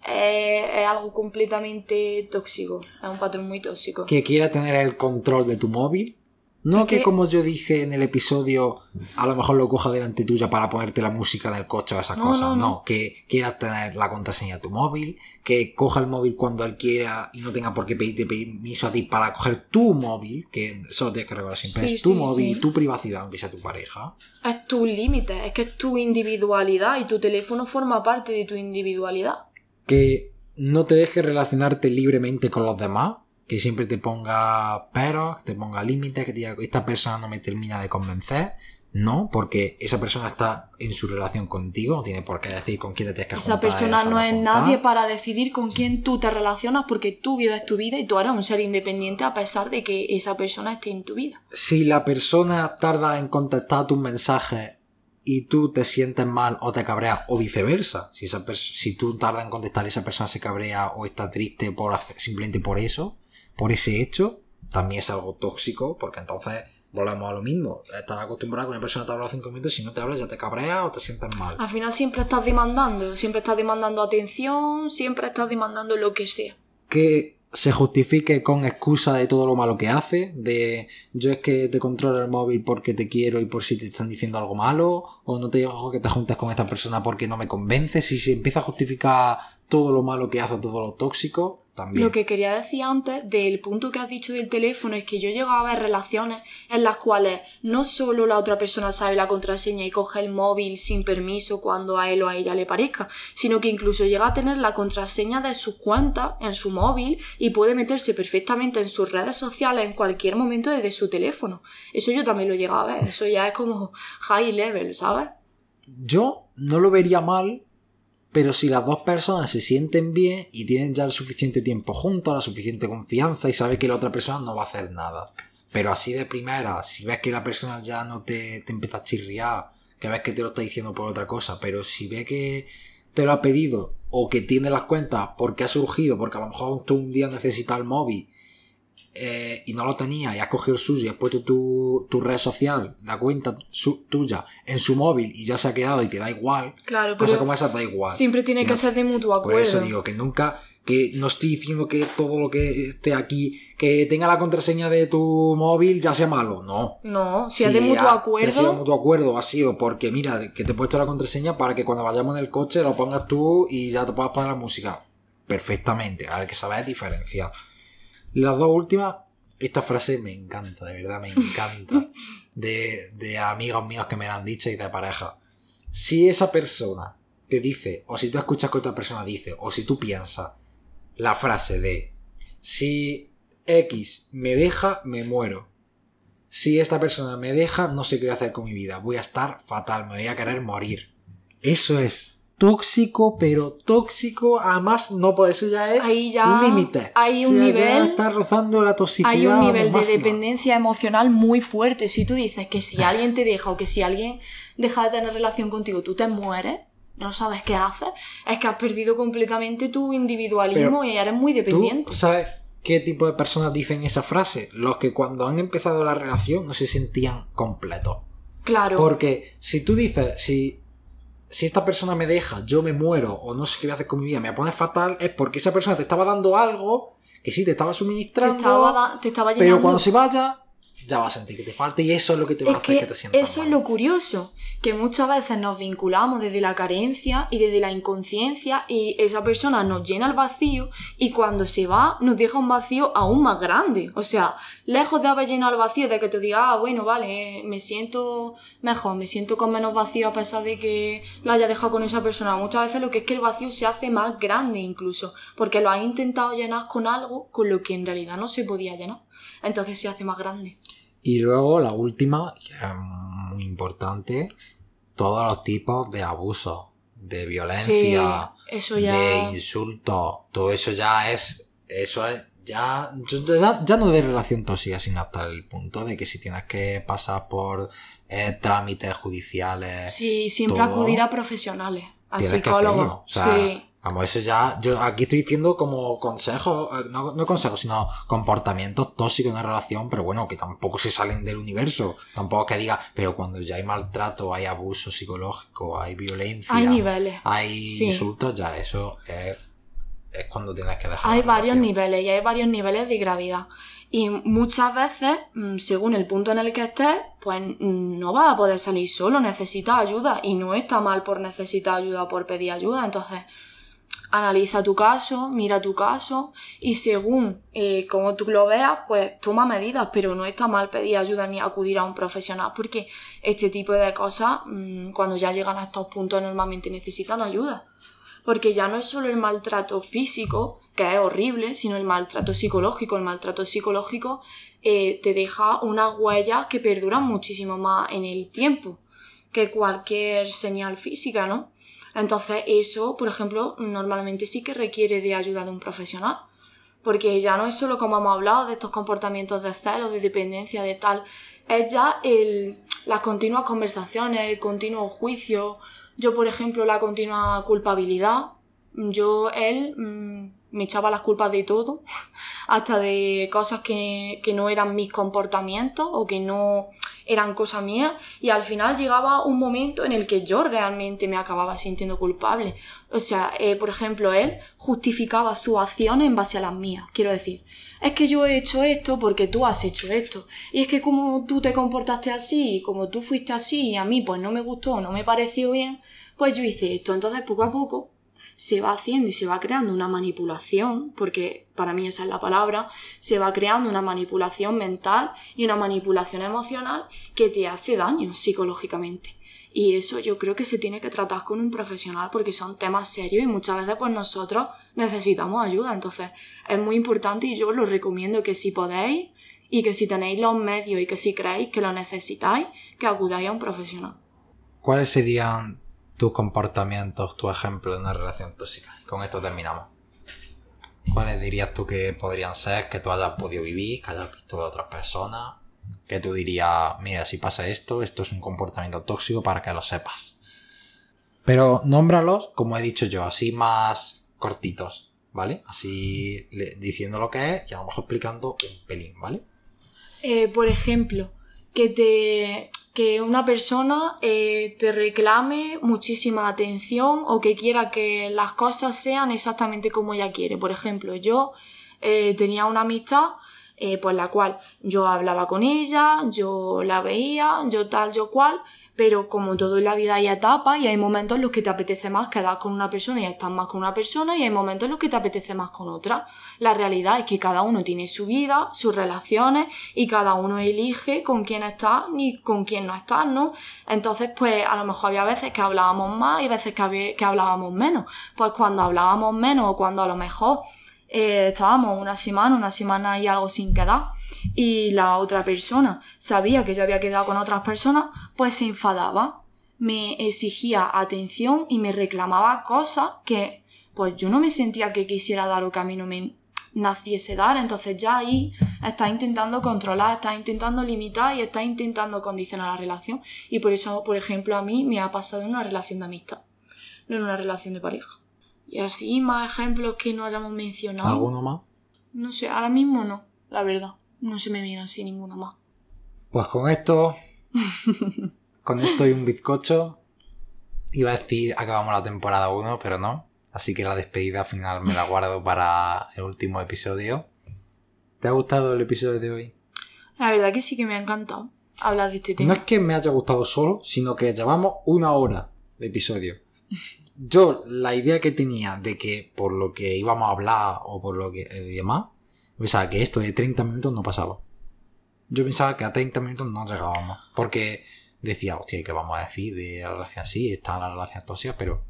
eh, es algo completamente tóxico, es un patrón muy tóxico. Que quiera tener el control de tu móvil. No que, que- como yo dije en el episodio, a lo mejor lo coja delante tuya para ponerte la música del coche o esas No, cosas. no, No, no. que quieras tener la contraseña de tu móvil, que coja el móvil cuando él quiera y no tenga por qué pedirte permiso a ti para coger tu móvil, que eso tienes que recordar siempre, Sí, es tu sí, móvil, sí. tu privacidad, aunque sea tu pareja. Es tu límite, es que es tu individualidad y tu teléfono forma parte de tu individualidad. que no te dejes relacionarte libremente con los demás, que siempre te ponga peros, que te ponga límites, que te diga esta persona no me termina de convencer. No, porque esa persona está en su relación contigo, no tiene por qué decir con quién te tienes que Esa juntar persona no es juntar. nadie para decidir con quién tú te relacionas porque tú vives tu vida y tú eres un ser independiente a pesar de que esa persona esté en tu vida. Si la persona tarda en contestar tus mensajes y tú te sientes mal o te cabreas, o viceversa, si, esa si tú tardas en contestar y esa persona se cabrea o está triste por hacer- simplemente por eso, por ese hecho, también es algo tóxico, porque entonces volvemos a lo mismo. Estás acostumbrado a que una persona te habla cinco minutos si no te habla ya te cabreas o te sientes mal. Al final siempre estás demandando, siempre estás demandando atención, siempre estás demandando lo que sea. que se justifique con excusa de todo lo malo que hace, de yo es que te controlo el móvil porque te quiero y por si te están diciendo algo malo, o no te digo que te juntes con esta persona porque no me convences, y se empieza a justificar todo lo malo que hace, todo lo tóxico, también. Lo que quería decir antes del punto que has dicho del teléfono es que yo he llegado a ver relaciones en las cuales no solo la otra persona sabe la contraseña y coge el móvil sin permiso cuando a él o a ella le parezca, sino que incluso llega a tener la contraseña de sus cuentas en su móvil y puede meterse perfectamente en sus redes sociales en cualquier momento desde su teléfono. Eso yo también lo he llegado a ver, eso ya es como high level, ¿sabes? Yo no lo vería mal, pero si las dos personas se sienten bien y tienen ya el suficiente tiempo juntos, la suficiente confianza y sabe que la otra persona no va a hacer nada. Pero así de primera, si ves que la persona ya no te, te empieza a chirriar, que ves que te lo está diciendo por otra cosa, pero si ve que te lo ha pedido o que tiene las cuentas porque ha surgido, porque a lo mejor tú un día necesitas el móvil eh, y no lo tenía y has cogido el suyo y has puesto tu, tu red social, la cuenta su- tuya en su móvil y ya se ha quedado y te da igual, Claro, cosa como esa da igual. siempre tiene No. que ser de mutuo Por acuerdo. eso digo que nunca, que no estoy diciendo que todo lo que esté aquí, que tenga la contraseña de tu móvil ya sea malo, no. No, si es de mutuo ha- acuerdo... Si ha sido de mutuo acuerdo, ha sido porque, mira, que te he puesto la contraseña para que cuando vayamos en el coche lo pongas tú y ya te puedas poner la música. Perfectamente, hay que saber diferenciar. Las dos últimas, esta frase me encanta, de verdad me encanta. De, de amigos míos que me la han dicho y de pareja. Si esa persona te dice, o si tú escuchas que otra persona dice, o si tú piensas la frase de si X me deja, me muero. Si esta persona me deja, no sé qué voy a hacer con mi vida. Voy a estar fatal, me voy a querer morir. Eso es tóxico, pero tóxico, además no puede eso ya es Ahí ya límite. hay O un sea, nivel- Ya está rozando la toxicidad. Hay un nivel de dependencia emocional muy fuerte. Si tú dices que si alguien te deja o que si alguien deja de tener relación contigo, tú te mueres, no sabes qué haces, es que has perdido completamente tu individualismo Pero y eres muy dependiente. ¿Tú sabes qué tipo de personas dicen esa frase? Los que cuando han empezado la relación no se sentían completos. Claro. Porque si tú dices, si, si esta persona me deja, yo me muero o no sé qué voy a hacer con mi vida, me pone fatal, es porque esa persona te estaba dando algo que sí te estaba te suministrando, estaba, da- te estaba pero cuando se vaya, ya vas a sentir que te falta y eso es lo que te va a Es hacer que, que te sientas eso es mal. lo curioso, que muchas veces nos vinculamos desde la carencia y desde la inconsciencia y esa persona nos llena el vacío y cuando se va nos deja un vacío aún más grande. O sea, lejos de haber llenado el vacío, de que te diga, ah, bueno, vale, me siento mejor, me siento con menos vacío a pesar de que lo haya dejado con esa persona. Muchas veces lo que es que el vacío se hace más grande incluso, porque lo has intentado llenar con algo con lo que en realidad no se podía llenar. Entonces se hace más grande. Y luego la última, que es muy importante, todos los tipos de abuso, de violencia, Sí, eso ya... de insultos, todo eso ya es, eso es, ya, ya, ya no de relación tóxica, sino hasta el punto de que si tienes que pasar por eh, trámites judiciales, Sí, siempre todo, acudir a profesionales, a psicólogos. hacerlo. O sea, sí. Vamos, eso ya, yo aquí estoy diciendo como consejos, eh, no, no consejos, sino comportamientos tóxicos en una relación, pero bueno, que tampoco se salen del universo. Tampoco que diga, pero cuando ya hay maltrato, hay abuso psicológico, hay violencia. Hay niveles. Hay Sí. insultos, ya eso es, es cuando tienes que dejar. Hay la varios niveles y hay varios niveles de gravedad. Y muchas veces, mm, según el punto en el que estés, pues mm, no vas a poder salir solo, necesitas ayuda. Y no está mal por necesitar ayuda o por pedir ayuda. Entonces, analiza tu caso, mira tu caso y según eh, como tú lo veas, pues toma medidas, pero no está mal pedir ayuda ni acudir a un profesional porque este tipo de cosas, mm, cuando ya llegan a estos puntos, normalmente necesitan ayuda. Porque ya no es solo el maltrato físico, que es horrible, sino el maltrato psicológico. El maltrato psicológico eh, te deja unas huellas que perduran muchísimo más en el tiempo que cualquier señal física, ¿no? Entonces eso, por ejemplo, normalmente sí que requiere de ayuda de un profesional. Porque ya no es solo como hemos hablado de estos comportamientos de celo, de dependencia, de tal. Es ya el, las continuas conversaciones, el continuo juicio. Yo, por ejemplo, la continua culpabilidad. Yo, él, mm, me echaba las culpas de todo. Hasta de cosas que, que no eran mis comportamientos o que no eran cosas mías y al final llegaba un momento en el que yo realmente me acababa sintiendo culpable. O sea, eh, por ejemplo, él justificaba sus acciones en base a las mías. Quiero decir, es que yo he hecho esto porque tú has hecho esto. Y es que como tú te comportaste así, como tú fuiste así y a mí pues no me gustó, no me pareció bien, pues yo hice esto. Entonces poco a poco se va haciendo y se va creando una manipulación, porque para mí esa es la palabra, se va creando una manipulación mental y una manipulación emocional que te hace daño psicológicamente. Y eso yo creo que se tiene que tratar con un profesional porque son temas serios y muchas veces pues nosotros necesitamos ayuda. Entonces es muy importante y yo os lo recomiendo que si podéis y que si tenéis los medios y que si creéis que lo necesitáis, que acudáis a un profesional. ¿Cuáles serían tus comportamientos, tu ejemplo de una relación tóxica? Con esto terminamos. ¿Cuáles dirías tú que podrían ser que tú hayas podido vivir, que hayas visto de otras personas? Que tú dirías, mira, si pasa esto, esto es un comportamiento tóxico para que lo sepas. Pero nómbralos, como he dicho yo, así más cortitos, ¿vale? Así le- diciendo lo que es y a lo mejor explicando un pelín, ¿vale? Eh, por ejemplo, que te que una persona eh, te reclame muchísima atención o que quiera que las cosas sean exactamente como ella quiere. Por ejemplo, yo eh, tenía una amistad eh, por la cual yo hablaba con ella, yo la veía, yo tal, yo cual, pero como todo en la vida hay etapas y hay momentos en los que te apetece más quedar con una persona y estar más con una persona y hay momentos en los que te apetece más con otra. La realidad es que cada uno tiene su vida, sus relaciones y cada uno elige con quién está ni con quién no está, ¿no? Entonces, pues a lo mejor había veces que hablábamos más y veces que, había- que hablábamos menos. Pues cuando hablábamos menos o cuando a lo mejor eh, estábamos una semana, una semana y algo sin quedar, y la otra persona sabía que yo había quedado con otras personas, pues se enfadaba, me exigía atención y me reclamaba cosas que pues yo no me sentía que quisiera dar o que a mí no me naciese dar, entonces ya ahí estás intentando controlar, estás intentando limitar y estás intentando condicionar la relación. Y por eso, por ejemplo, a mí me ha pasado en una relación de amistad, no en una relación de pareja. Y así más ejemplos que no hayamos mencionado. ¿Alguno más? No sé, ahora mismo no, la verdad. No se me viene así ninguno más. Pues con esto. con esto y un bizcocho. Iba a decir acabamos la temporada 1, pero no. Así que la despedida final me la guardo para el último episodio. ¿Te ha gustado el episodio de hoy? La verdad que sí que me ha encantado hablar de este No tema. es que me haya gustado solo, sino que llevamos una hora de episodio. Yo, la idea que tenía de que por lo que íbamos a hablar o por lo que eh, demás, pensaba que esto de 30 minutos no pasaba. Yo pensaba que a 30 minutos no llegábamos. Porque decía, hostia, ¿qué vamos a decir de la relación así? Está la relación tóxica, pero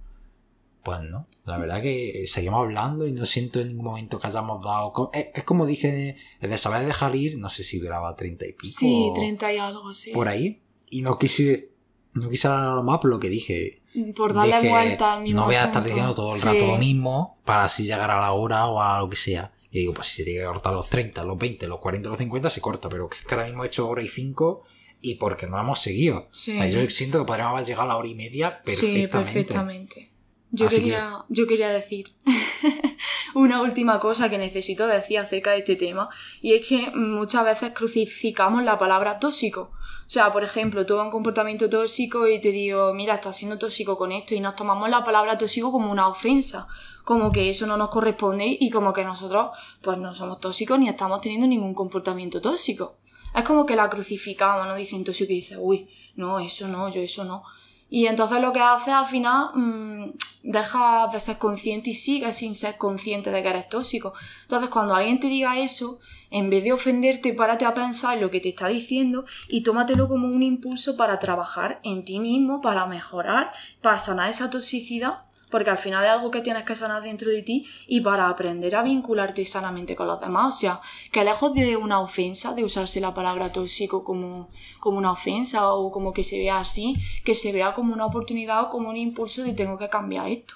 pues no. La verdad que seguimos hablando y no siento en ningún momento que hayamos dado. co- Es, es como dije, el de saber dejar ir, no sé si duraba 30 y pico. Sí, o 30 y algo así. Por ahí. Y no quise. No quise hablar más por lo que dije. Por darle Dije, vuelta al mismo No voy a estar diciendo todo el Sí. rato lo mismo para así llegar a la hora o a lo que sea. Y digo, pues si se tiene que cortar los 30, los 20, los 40, los 50, se corta. Pero que es que ahora mismo he hecho hora y 5 y porque no hemos seguido. Sí. O sea, yo siento que podríamos haber llegado a la hora y media perfectamente. Sí, perfectamente. Yo Así quería, yo quería decir una última cosa que necesito decir acerca de este tema y es que muchas veces crucificamos la palabra tóxico. O sea, por ejemplo, tuve un comportamiento tóxico y te digo, mira, estás siendo tóxico con esto y nos tomamos la palabra tóxico como una ofensa, como que eso no nos corresponde y como que nosotros pues no somos tóxicos ni estamos teniendo ningún comportamiento tóxico. Es como que la crucificamos, ¿no? Dicen tóxico y dice, uy, no, eso no, yo eso no. Y entonces lo que hace al final, mmm, deja de ser consciente y sigue sin ser consciente de que eres tóxico. Entonces cuando alguien te diga eso, en vez de ofenderte, párate a pensar en lo que te está diciendo y tómatelo como un impulso para trabajar en ti mismo, para mejorar, para sanar esa toxicidad, porque al final es algo que tienes que sanar dentro de ti y para aprender a vincularte sanamente con los demás. O sea, que lejos de una ofensa, de usarse la palabra tóxico como, como una ofensa o como que se vea así, que se vea como una oportunidad o como un impulso de tengo que cambiar esto.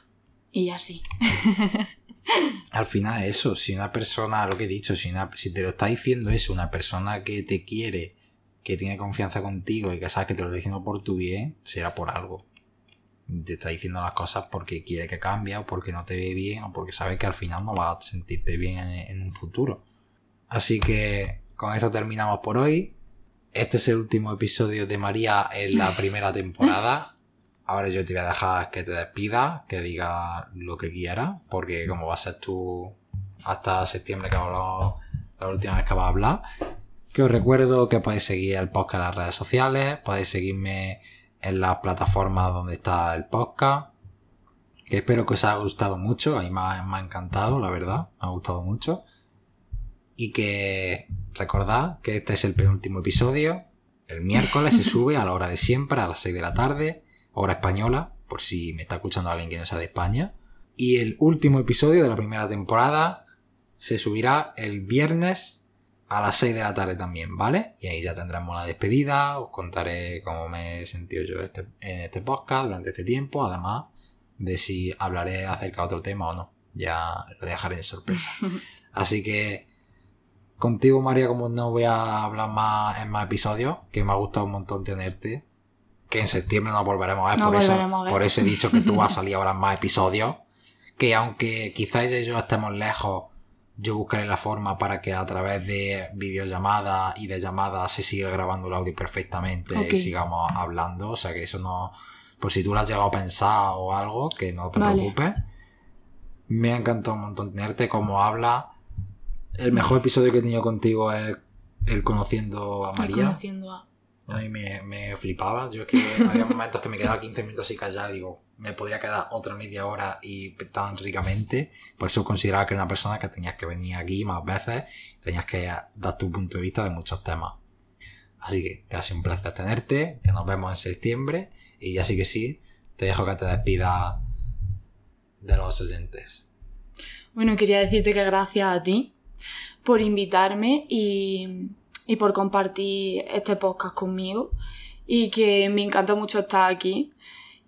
Y así. Al final eso, si una persona, lo que he dicho, si, una- si te lo está diciendo eso, una persona que te quiere, que tiene confianza contigo y que sabes que te lo está diciendo por tu bien, será por algo. Te está diciendo las cosas porque quiere que cambie o porque no te ve bien o porque sabe que al final no vas a sentirte bien en, en un futuro. Así que con esto terminamos por hoy. Este es el último episodio de María en la primera temporada. Ahora yo te voy a dejar que te despidas, que digas lo que quieras, porque como va a ser tú hasta septiembre que hablamos, la última vez que vas a hablar, que os recuerdo que podéis seguir el podcast en las redes sociales, podéis seguirme en las plataformas donde está el podcast, que espero que os haya gustado mucho, a mí me ha, me ha encantado, la verdad, me ha gustado mucho, y que recordad que este es el penúltimo episodio, el miércoles se sube a la hora de siempre, a las 6 de la tarde, hora española, por si me está escuchando alguien que no sea de España. Y el último episodio de la primera temporada se subirá el viernes a las 6 de la tarde también, ¿vale? Y ahí ya tendremos la despedida, os contaré cómo me he sentido yo este- en este podcast durante este tiempo, además de si hablaré acerca de otro tema o no. Ya lo dejaré en sorpresa. Así que contigo, María, como no voy a hablar más en más episodios, que me ha gustado un montón tenerte, que en septiembre nos volveremos a ver, Nos por, eso, volveremos a ver. por eso he dicho que tú vas a salir ahora en más episodios, que aunque quizás yo estemos lejos, yo buscaré la forma para que a través de videollamadas y de llamadas se siga grabando el audio perfectamente y sigamos hablando, o sea que eso no, por si tú lo has llegado a pensar o algo, que no te Vale. preocupes. Me ha encantado un montón tenerte, como habla. El mejor episodio que he tenido contigo es el conociendo a María. Conociendo a... A mí me, me flipaba. Yo es que había momentos que me quedaba 15 minutos así callado y digo, me podría quedar otra media hora y tan ricamente. Por eso consideraba que era una persona que tenías que venir aquí más veces, tenías que dar tu punto de vista de muchos temas. Así que casi un placer tenerte, que nos vemos en septiembre y ya sí que sí, te dejo que te despidas de los oyentes. Bueno, quería decirte que gracias a ti por invitarme y, y por compartir este podcast conmigo y que me encanta mucho estar aquí,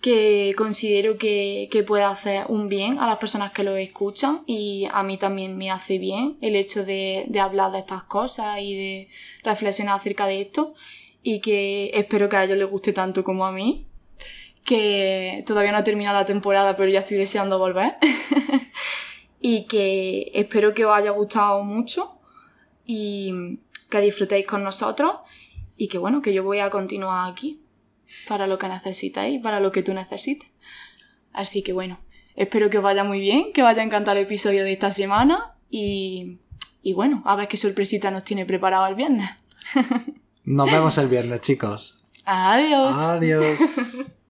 que considero que, que puede hacer un bien a las personas que lo escuchan y a mí también me hace bien el hecho de, de hablar de estas cosas y de reflexionar acerca de esto y que espero que a ellos les guste tanto como a mí, que todavía no ha terminado la temporada pero ya estoy deseando volver. y que espero que os haya gustado mucho y que disfrutéis con nosotros y que bueno, que yo voy a continuar aquí para lo que necesitéis, para lo que tú necesites. Así que bueno, espero que os vaya muy bien, que os haya encantado el episodio de esta semana y, y bueno, a ver qué sorpresita nos tiene preparado el viernes. Nos vemos el viernes, chicos. Adiós. Adiós.